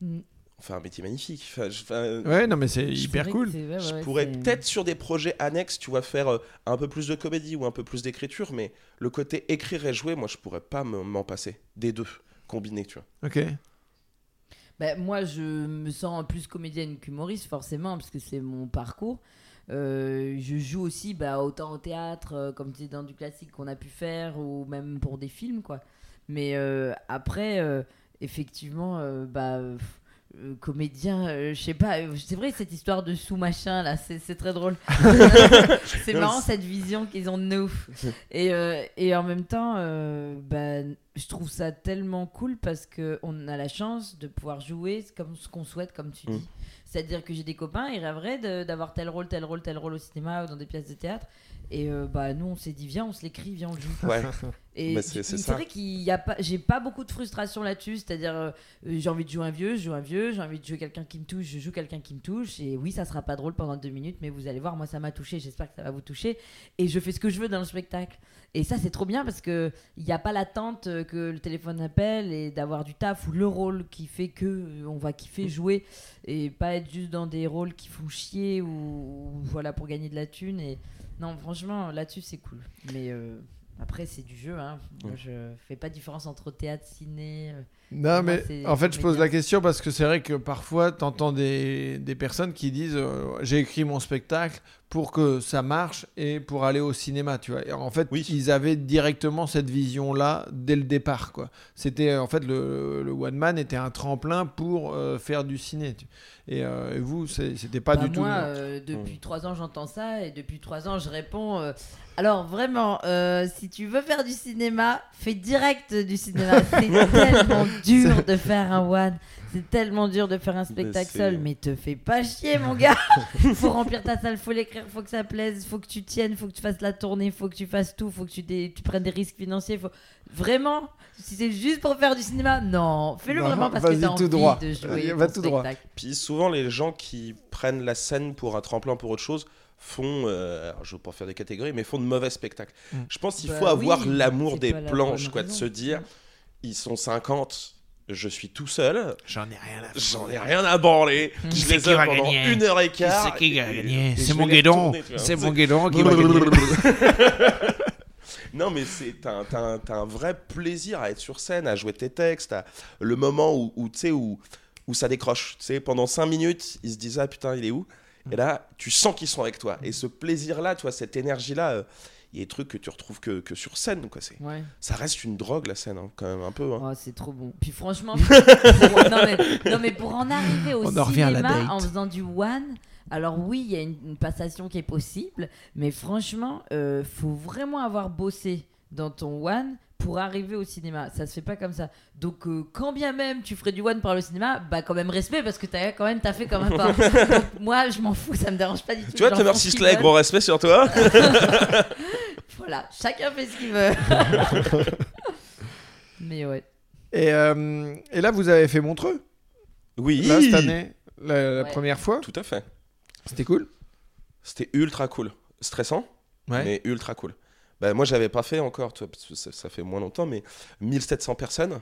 Mm. Enfin, un métier magnifique. Enfin, je- enfin, Ouais, non, mais c'est hyper cool. ouais, je ouais, pourrais peut-être sur des projets annexes, tu vois, faire euh, un peu plus de comédie ou un peu plus d'écriture, mais le côté écrire et jouer, moi, je pourrais pas me- m'en passer. Des deux, combinés, tu vois. Ok. Bah, moi, je me sens plus comédienne qu'humoriste, forcément, parce que c'est mon parcours. Euh, je joue aussi bah, autant au théâtre, euh, comme tu dis, dans du classique qu'on a pu faire, ou même pour des films, quoi. Mais euh, après, euh, effectivement, euh, bah, euh, comédien, euh, je sais pas, euh, c'est vrai cette histoire de sous-machin, là, c'est très drôle. c'est marrant cette vision qu'ils ont de nous. Et, et en même temps, bah, je trouve ça tellement cool parce qu'on a la chance de pouvoir jouer comme ce qu'on souhaite, comme tu Mm. dis. C'est-à-dire que j'ai des copains, ils rêveraient d'avoir tel rôle, tel rôle, tel rôle au cinéma ou dans des pièces de théâtre. Et euh, bah, nous, on s'est dit, viens, on se l'écrit, viens, on le joue. Ouais. Et c'est- vrai qu'il y a pas, j'ai pas beaucoup de frustration là-dessus. C'est-à-dire, euh, j'ai envie de jouer un vieux, je joue un vieux. J'ai envie de jouer quelqu'un qui me touche, je joue quelqu'un qui me touche. Et oui, ça sera pas drôle pendant deux minutes, mais vous allez voir, moi, ça m'a touché. J'espère que ça va vous toucher. Et je fais ce que je veux dans le spectacle. Et ça, c'est trop bien parce que il n'y a pas l'attente euh, que le téléphone appelle et d'avoir du taf ou le rôle qui fait que euh, on va kiffer jouer et pas être juste dans des rôles qui font chier ou, ou voilà pour gagner de la thune. Et non, franchement, là-dessus, c'est cool. Mais euh, après, c'est du jeu. Hein. Moi, je fais pas de différence entre théâtre, ciné. Non, moi, mais en fait, je pose la question parce que c'est vrai que parfois, tu entends des, des personnes qui disent euh, J'ai écrit mon spectacle pour que ça marche et pour aller au cinéma, tu vois. Et en fait, Oui. ils avaient directement cette vision-là dès le départ, quoi. C'était, en fait, le, le One Man était un tremplin pour euh, faire du ciné. tu- Et, euh, et vous, c'était pas Bah, du tout. moi, euh, depuis trois ans, j'entends ça et depuis trois ans, je réponds. euh, alors vraiment, euh, si tu veux faire du cinéma, fais direct du cinéma. C'est tellement dur de faire un one. C'est tellement dur de faire un spectacle seul, mais te fais pas chier, mon gars. faut remplir ta salle, faut l'écrire, faut que ça plaise, faut que tu tiennes, faut que tu fasses la tournée, faut que tu fasses tout, faut que tu, dé- tu prennes des risques financiers. Faut... Vraiment, si c'est juste pour faire du cinéma, non, fais-le vraiment parce que t'as envie droit. de jouer. Va tout droit. spectacle. Puis souvent, les gens qui prennent la scène pour un tremplin pour autre chose font, euh, alors, je veux pas faire des catégories, mais font de mauvais spectacles. Mm. Je pense qu'il Bah faut avoir oui, l'amour des planches, quoi, de se dire, ils sont 50, je suis tout seul, J'en ai rien à j'en ai rien à branler, Mm. je les ai pendant gagner? une heure et quart. c'est qui va gagner? C'est mon guédon. C'est mon guédon qui va gagner. Non, mais c'est un, un- un vrai plaisir à être sur scène, à jouer tes textes, à le moment où, où tu sais où, où ça décroche. Tu sais, pendant 5 minutes, ils se disent ah putain, il est où? Et là, tu sens qu'ils sont avec toi. Et ce plaisir-là, tu vois, cette énergie-là, euh, il y a des trucs que tu retrouves que, que sur scène. Quoi. C'est, Ouais. ça reste une drogue la scène, hein, quand même un peu. hein. Oh, c'est trop bon. Puis franchement, pour- non, mais, non, mais pour en arriver au On en revient à la cinéma date. en faisant du one, alors oui, il y a une, une passation qui est possible, mais franchement, euh, faut vraiment avoir bossé dans ton one pour arriver au cinéma. Ça se fait pas comme ça. Donc, euh, quand bien même tu ferais du one par le cinéma, bah quand même respect parce que t'as quand même t'as fait comme un pas. Moi, je m'en fous, ça me dérange pas du tout. Tu vois, Sisley, veulent. gros respect sur toi. Voilà, chacun fait ce qu'il veut. mais ouais. Et, euh, et là, vous avez fait Montreux, Oui, là, cette année, la, la Ouais. première fois? tout à fait. C'était cool? C'était ultra cool. Stressant, Ouais. mais ultra cool. Bah, moi, j'avais pas fait encore, toi, parce que ça, ça fait moins longtemps, mais 1700 personnes.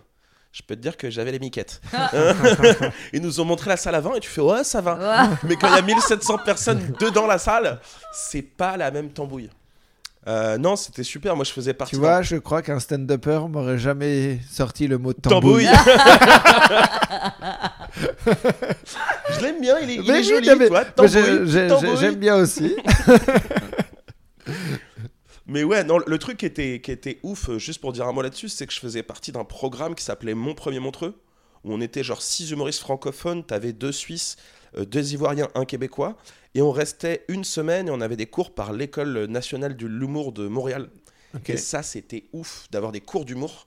Je peux te dire que j'avais les miquettes. Ils nous ont montré la salle avant et tu fais ouais, ça va. Mais quand il y a 1700 personnes dedans la salle, c'est pas la même tambouille. Euh, non, c'était super. Moi, je faisais partie. Tu vois, je crois qu'un stand-upper m'aurait jamais sorti le mot de tambouille. je l'aime bien, il est, il Mais est oui, joli, non, mais- tambouille. J'aime bien aussi. Mais ouais, non, le truc qui était, qui était ouf, euh, juste pour dire un mot là-dessus, c'est que je faisais partie d'un programme qui s'appelait Mon Premier Montreux, où on était genre six humoristes francophones, t'avais deux Suisses, euh, deux Ivoiriens, un Québécois, et on restait une semaine et on avait des cours par l'École nationale de l'humour de Montréal. Ok. Et ça, c'était ouf d'avoir des cours d'humour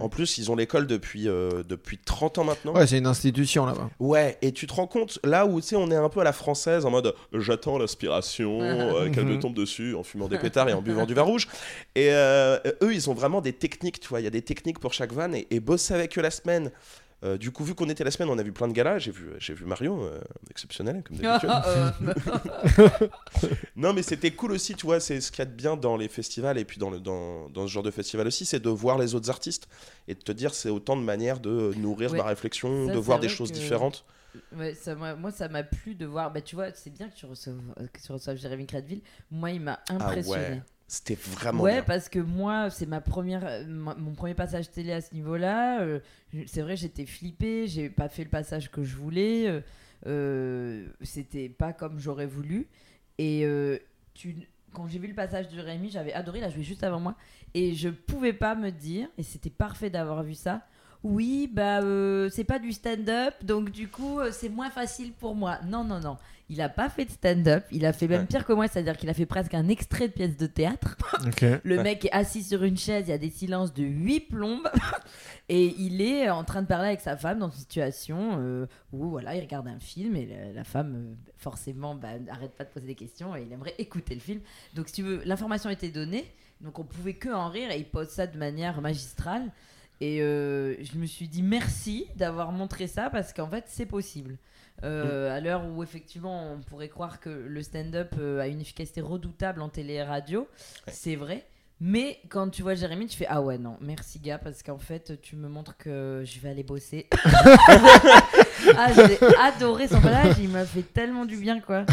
En plus, ils ont l'école depuis, euh, depuis 30 ans maintenant. Ouais, c'est une institution là-bas. Ouais, et tu te rends compte, là où tu sais, on est un peu à la française en mode j'attends l'aspiration, euh, qu'elle me Mhm. tombe dessus en fumant des pétards et en buvant du vin rouge. Et euh, eux, ils ont vraiment des techniques, tu vois, il y a des techniques pour chaque van et, et bosser avec eux la semaine. Euh, du coup, vu qu'on était la semaine, on a vu plein de galas. J'ai vu, j'ai vu Mario, euh, exceptionnel comme d'habitude. Euh, Non, mais c'était cool aussi, tu vois, c'est ce qu'il y a de bien dans les festivals et puis dans, le, dans, dans ce genre de festival aussi, c'est de voir les autres artistes et de te dire c'est autant de manières de nourrir Ouais. ma réflexion, Ça, de voir des choses que- différentes. Ouais, ça, moi, ça m'a plu de voir. Bah, tu vois, c'est bien que tu reçoives, que tu reçoives Jérémy Crédville. Moi, il m'a impressionné. Ah ouais, C'était vraiment Ouais, bien. parce que moi, c'est ma première, euh, mon premier passage télé à ce niveau-là. euh, c'est vrai, j'étais flippée, j'ai pas fait le passage que je voulais. euh, euh, C'était pas comme j'aurais voulu. Et euh, tu, quand j'ai vu le passage de Rémi, j'avais adoré. Il a joué juste avant moi, et je pouvais pas me dire, et c'était parfait d'avoir vu ça. Oui, bah euh, c'est pas du stand-up, donc du coup euh, c'est moins facile pour moi. Non, non, non. Il a pas fait de stand-up. Il a fait même Ouais. pire que moi, c'est-à-dire qu'il a fait presque un extrait de pièce de théâtre. Le Ouais. mec est assis sur une chaise, il y a des silences de 8 plombes et il est en train de parler avec sa femme dans une situation euh, où voilà, il regarde un film et la, la femme forcément bah, arrête pas de poser des questions et il aimerait écouter le film. Donc si tu veux, l'information était donnée, donc on pouvait que en rire et il pose ça de manière magistrale et euh, je me suis dit merci d'avoir montré ça parce qu'en fait c'est possible. Euh, À l'heure où effectivement on pourrait croire que le stand-up euh, a une efficacité redoutable en télé et radio, c'est vrai. Mais quand tu vois Jérémy, tu fais Ah ouais, non, merci gars, parce qu'en fait, tu me montres que je vais aller bosser. ah, j'ai adoré son passage, il m'a fait tellement du bien, quoi.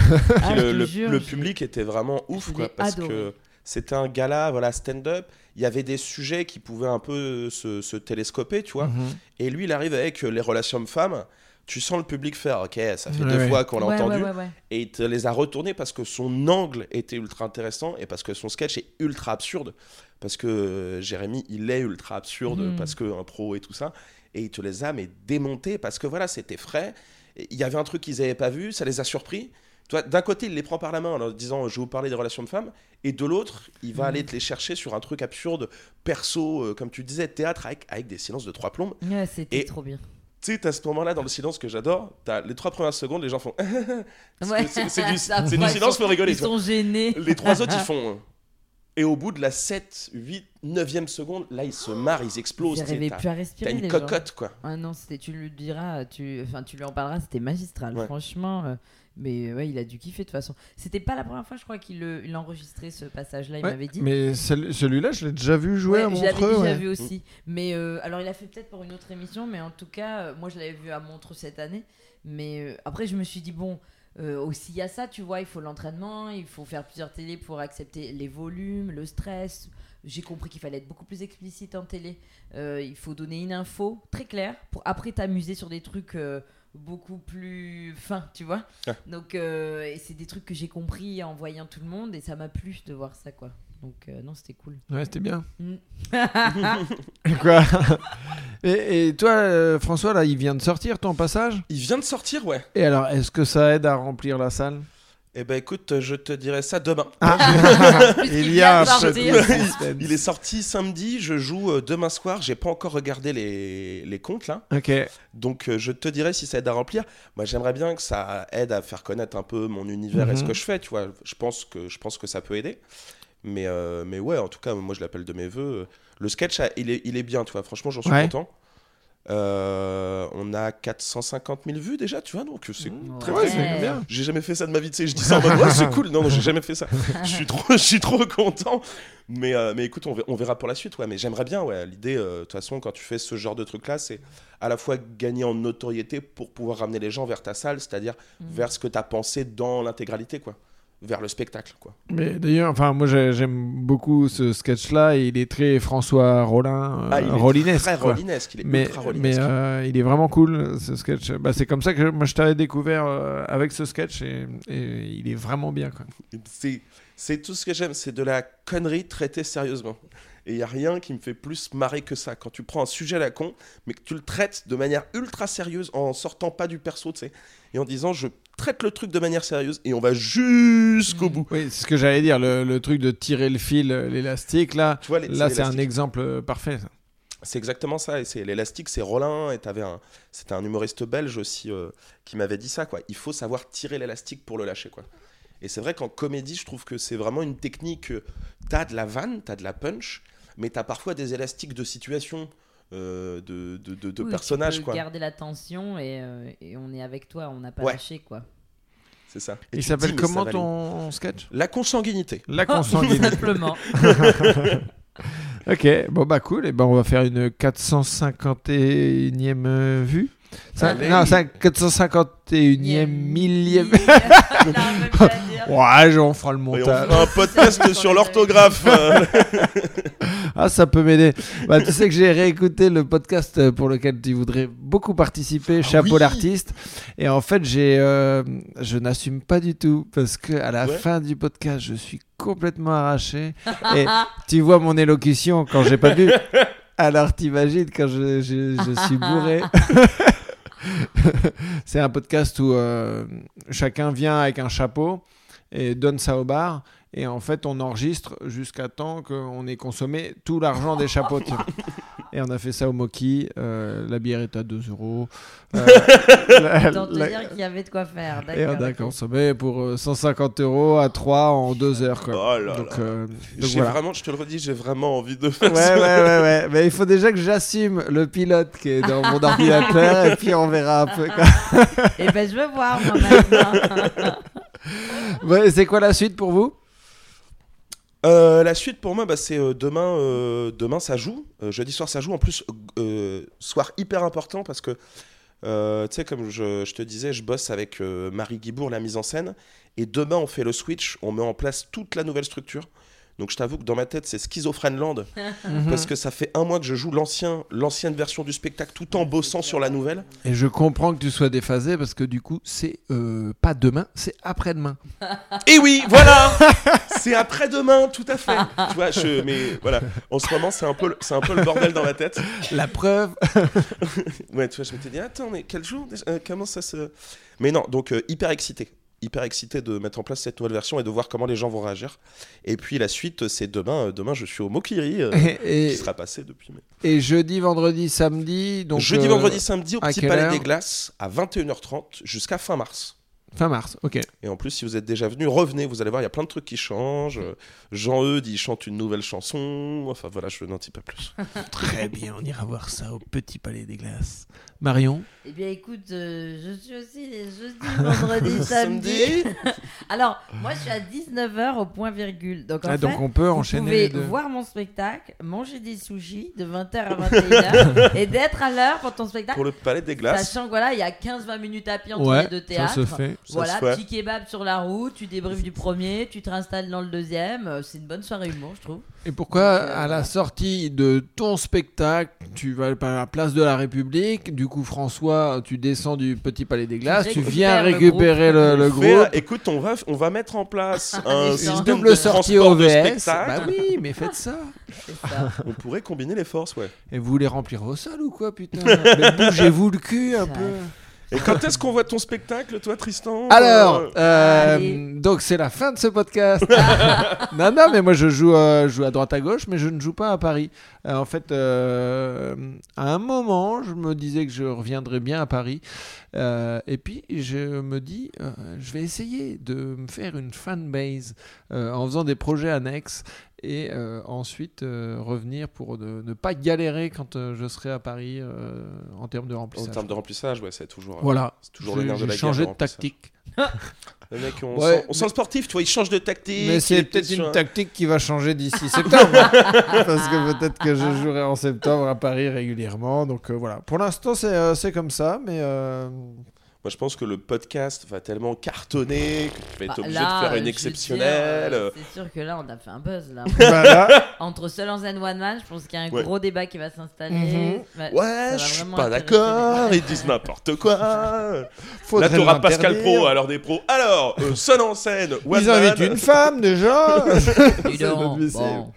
Ah, le, te le- jure, le je- public était vraiment ouf, quoi, parce adoré. que c'était un gala, voilà, stand-up. Il y avait des sujets qui pouvaient un peu se, se télescoper, tu vois. Mhm. Et lui, il arrive avec euh, les relations hommes-femmes. Tu sens le public faire, ok, ça fait Ouais, deux ouais. fois qu'on l'a Ouais, entendu. ouais, ouais, ouais. Et il te les a retournés parce que son angle était ultra intéressant et parce que son sketch est ultra absurde. Parce que euh, Jérémy, il est ultra absurde, Mhm. parce que un pro et tout ça. Et il te les a mais démontés parce que voilà, c'était frais. Il y avait un truc qu'ils n'avaient pas vu, ça les a surpris. Toi, d'un côté, il les prend par la main en leur disant je vais vous parler des relations de femmes, et de l'autre, il va Mhm. aller te les chercher sur un truc absurde, perso, euh, comme tu disais, théâtre avec, avec des silences de trois plombes. Ouais, c'était Et- trop bien. Tu sais, t'as ce moment-là dans le silence que j'adore, t'as les trois premières secondes, les gens font. Ouais. c'est- du, du silence pour rigoler. Ils sont gênés. Les trois autres, ils font. euh, Et au bout de la 7, 8, 9e seconde, là, ils se marrent, ils explosent. J'arrivais T'as plus à t'as respirer. une les gens. cocotte, quoi. Ah non, tu lui diras, tu, enfin, tu lui en parleras, c'était magistral, Ouais. franchement. euh, mais ouais, il a dû kiffer de toute façon. C'était pas la première fois, je crois, qu'il le- il enregistrait ce passage-là, il Ouais, m'avait dit. Mais cel- celui-là, je l'ai déjà vu jouer à Ouais, je l'avais Montreux. déjà ouais. vu aussi. Mais euh, alors, il a fait peut-être pour une autre émission, mais en tout cas, euh, moi, je l'avais vu à Montreux cette année. Mais euh, après, je me suis dit, bon, euh, aussi, il y a ça, tu vois, il faut l'entraînement, il faut faire plusieurs télés pour accepter les volumes, le stress. J'ai compris qu'il fallait être beaucoup plus explicite en télé. Euh, il faut donner une info très claire pour après t'amuser sur des trucs euh, beaucoup plus fins, tu vois. Ouais. Donc, euh, et c'est des trucs que j'ai compris en voyant tout le monde et ça m'a plu de voir ça, quoi. Donc, euh, non, c'était cool. Ouais, c'était bien. Mm. Quoi? Et, et toi, euh, François, là, il vient de sortir ton passage? Il vient de sortir, ouais. Et alors, est-ce que ça aide à remplir la salle? Eh ben écoute, je te dirai ça demain. Puisqu'il Il y a un. Il est sorti samedi, je joue euh, demain soir. J'ai pas encore regardé les, les comptes là. Ok. Donc euh, je te dirai si ça aide à remplir. Moi j'aimerais bien que ça aide à faire connaître un peu mon univers et ce Mhm. que je fais, tu vois. Je pense que, je pense que ça peut aider. Mais, euh, mais ouais, en tout cas, moi je l'appelle de mes voeux. Le sketch, ah, il est, il est bien, tu vois. Franchement, j'en suis Ouais. content. Euh, on a 450 000 vues déjà, tu vois. Donc c'est Mmh. très, Ouais, très c'est bien. J'ai jamais fait ça de ma vie, tu sais. Je dis ça en mode, ouais, c'est cool. Non, non, j'ai jamais fait ça. Je suis trop, je suis trop content. Mais, euh, mais écoute, on verra, pour la suite, ouais. Mais j'aimerais bien, ouais. L'idée, euh, de toute façon, quand tu fais ce genre de truc-là, c'est à la fois gagner en notoriété pour pouvoir ramener les gens vers ta salle, c'est-à-dire Mhm. vers ce que tu as pensé dans l'intégralité, quoi. Vers le spectacle, quoi. Mais d'ailleurs, enfin, moi j'ai- j'aime beaucoup ce sketch-là. et Il est très François Rollin, euh, Ah, il est Rollinesque, très rollinesque. Il est Mais, euh, il est vraiment cool ce sketch. Bah, c'est comme ça que moi je t'avais découvert euh, avec ce sketch et, et il est vraiment bien. C'est tout ce que j'aime, c'est de la connerie traitée sérieusement. Et il n'y a rien qui me fait plus marrer que ça. Quand tu prends un sujet à la con, mais que tu le traites de manière ultra sérieuse, en sortant pas du perso, tu sais, et en disant je traite le truc de manière sérieuse et on va jusqu'au bout. Oui, c'est ce que j'allais dire, le, le truc de tirer le fil, euh, l'élastique, là, Tu vois, les- là c'est un exemple euh, parfait. ça. C'est exactement ça. Et c'est l'élastique, c'est Rollin. Et t'avais un, c'était un humoriste belge aussi euh, qui m'avait dit ça. Quoi. Il faut savoir tirer l'élastique pour le lâcher. Quoi. Et c'est vrai qu'en comédie, je trouve que c'est vraiment une technique. T'as de la vanne, t'as de la punch, mais t'as parfois des élastiques de situation, euh, de, de, de- de Oui, personnages. Tu peux Quoi. garder la tension et, euh, et on est avec toi, on n'a pas Ouais. lâché quoi. C'est ça. Et Il tu s'appelle comment ton sketch La consanguinité. La Tout consanguinité. simplement. ok, bon bah cool. Et ben on va faire une 451e euh, vue. Ça- Allez. non, ça, 451e millième. millième. Ouais, on fera le Et on montage. fera un podcast sur l'orthographe. Ah, ça peut m'aider. Bah, tu sais que j'ai réécouté le podcast pour lequel tu voudrais beaucoup participer, Chapeau Ah oui. l'artiste. Et en fait, j'ai, euh, je n'assume pas du tout parce que à la Ouais. fin du podcast, je suis complètement arraché. Et tu vois mon élocution quand j'ai pas bu. Alors t'imagines quand je, je, je suis bourré. C'est un podcast où euh, chacun vient avec un chapeau et donne ça au bar. Et en fait, on enregistre jusqu'à temps qu'on ait consommé tout l'argent des chapeaux. Et on a fait ça au Moki. euh, la bière est à 2 euros. Euh, la- Autant te dire qu'il y avait de quoi faire. et on D'accord. a consommé pour euh, 150 euros à 3 en 2 heures. Quoi. Oh là donc, là. euh, donc J'ai voilà. vraiment, je te le redis, j'ai vraiment envie de faire Ouais, ça. ouais, ouais, ouais. Mais il faut déjà que j'assume le pilote qui est dans mon ordinateur et puis on verra un peu. quoi. Et ben je veux voir moi maintenant. Ouais, c'est quoi la suite pour vous? Euh, la suite pour moi, bah, c'est euh, demain. euh, demain, ça joue. Jeudi soir, ça joue. En plus, soir hyper important parce que, tu sais, comme je, te disais, je bosse avec Marie Guibourg, la mise en scène. Et demain, on fait le switch. On met en place toute la nouvelle structure. Donc, je t'avoue que dans ma tête, c'est Schizophrène Land. Mhm. Parce que ça fait un mois que je joue l'ancien, l'ancienne version du spectacle tout en bossant sur la nouvelle. Et je comprends que tu sois déphasé parce que du coup, c'est euh, pas demain, c'est après-demain. Et oui, voilà C'est après-demain, tout à fait. Tu vois, je, mais voilà, en ce moment, c'est un, peu le- c'est un peu le bordel dans la tête. La preuve. Ouais, tu vois, je m'étais dit, attends, mais quel jour déjà Euh, Comment ça se. Mais non, donc euh, hyper excité. Hyper excité de mettre en place cette nouvelle version et de voir comment les gens vont réagir. Et puis la suite, c'est demain. Euh, Demain, je suis au Mokiri, euh, Et, qui sera passé depuis. mai. et jeudi, vendredi, samedi. Donc, Jeudi, euh, vendredi, samedi, au Petit Palais des Glaces, à 21h30 jusqu'à fin mars. Fin mars, ok. Et en plus, si vous êtes déjà venu, revenez, vous allez voir, il y a plein de trucs qui changent. Jean-Eudes, il chante une nouvelle chanson. Enfin voilà, je n'en dis pas plus. Très bien, on ira voir ça au Petit Palais des Glaces. Marion Eh bien écoute, euh, je suis aussi les jeudis, vendredis, samedi. Alors moi je suis à 19h au point virgule. Donc en Ah, fait, donc on peut vous enchaîner pouvez les deux. voir mon spectacle, manger des sushis de 20h à 21h et d'être à l'heure pour ton spectacle. Pour le Palais des Glaces, Sachant que voilà, il y a 15-20 minutes à pied entre Ouais, les deux ça théâtres. se fait. Ça Voilà, se fait. petit kebab sur la route, tu débriefes du premier, tu te réinstalles dans le deuxième. Euh, C'est une bonne soirée humour, je trouve. Et pourquoi, Donc, euh, à la voilà. sortie de ton spectacle, tu vas à la place de la République, du coup, François, tu descends du Petit Palais des Glaces, tu viens le récupérer le, le Fais, groupe, écoute, on va, on va mettre en place Des un système de double sortie de OVS. spectacle. Bah oui, mais faites ça. On pourrait combiner les forces, ouais. Et vous voulez remplir vos salles ou quoi, putain? Mais Bougez-vous le cul un peu. Et quand est-ce qu'on voit ton spectacle, toi, Tristan Alors, Euh, euh, Allez. donc c'est la fin de ce podcast. non, non, mais moi je joue, euh, je joue à droite à gauche, mais je ne joue pas à Paris. Euh, en fait, euh, à un moment, je me disais que je reviendrais bien à Paris. Euh, et puis, je me dis, euh, je vais essayer de me faire une fanbase euh, en faisant des projets annexes et euh, ensuite euh, revenir pour ne, ne pas galérer quand euh, je serai à Paris en termes de En remplissage. termes de remplissage, ouais, c'est toujours. Voilà. C'est toujours nerf de la guerre, changé de remplissage. tactique. Le mec, on, Ouais, sent, on sent le sportif, tu vois, il change de tactique. Mais c'est est peut-être une un- tactique qui va changer d'ici septembre. parce que peut-être que je jouerai en septembre à Paris régulièrement. Donc voilà. Pour l'instant, c'est comme ça. Mais Moi, je pense que le podcast va tellement cartonner que tu vas être Bah, obligé là, de faire euh, je une exceptionnelle. euh, C'est sûr que là, on a fait un buzz. Là. voilà. Entre Seul en Zen One Man, je pense qu'il y a un Ouais. gros débat qui va s'installer. Mhm. Bah, ça Ouais, je suis vraiment pas intéresser d'accord, ils disent n'importe quoi. Faudrait Là, t'auras Pascal l'interdire. Pro, alors des pros. Alors, euh, sonne en scène, one Ils invitent une femme déjà. Dis C'est donc, inadmissible. bon.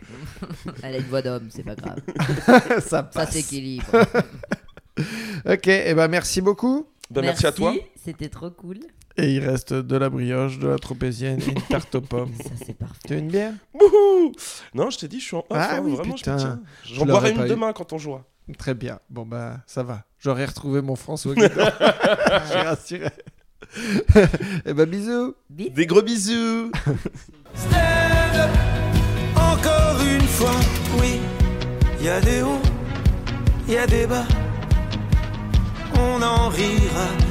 Elle a une voix d'homme, c'est pas grave. ça Ça passe. s'équilibre. ok. Et ben merci beaucoup. Ben, merci. à toi. C'était trop cool. Et il reste de la brioche, de la tropézienne une tarte aux pommes. Ça, c'est parfait. Tu veux une bière? Bouhou Non, je t'ai dit, je suis en off. Ah, hein, oui, vraiment, putain. je J'en boirai une demain quand on jouera. Très bien. Bon, bah, ça va. J'aurais retrouvé mon François J'ai rassuré. Eh ben, et bah, bisous. Des gros bisous. Stand encore une fois. Oui, il y a des hauts, il y a des bas on en rira.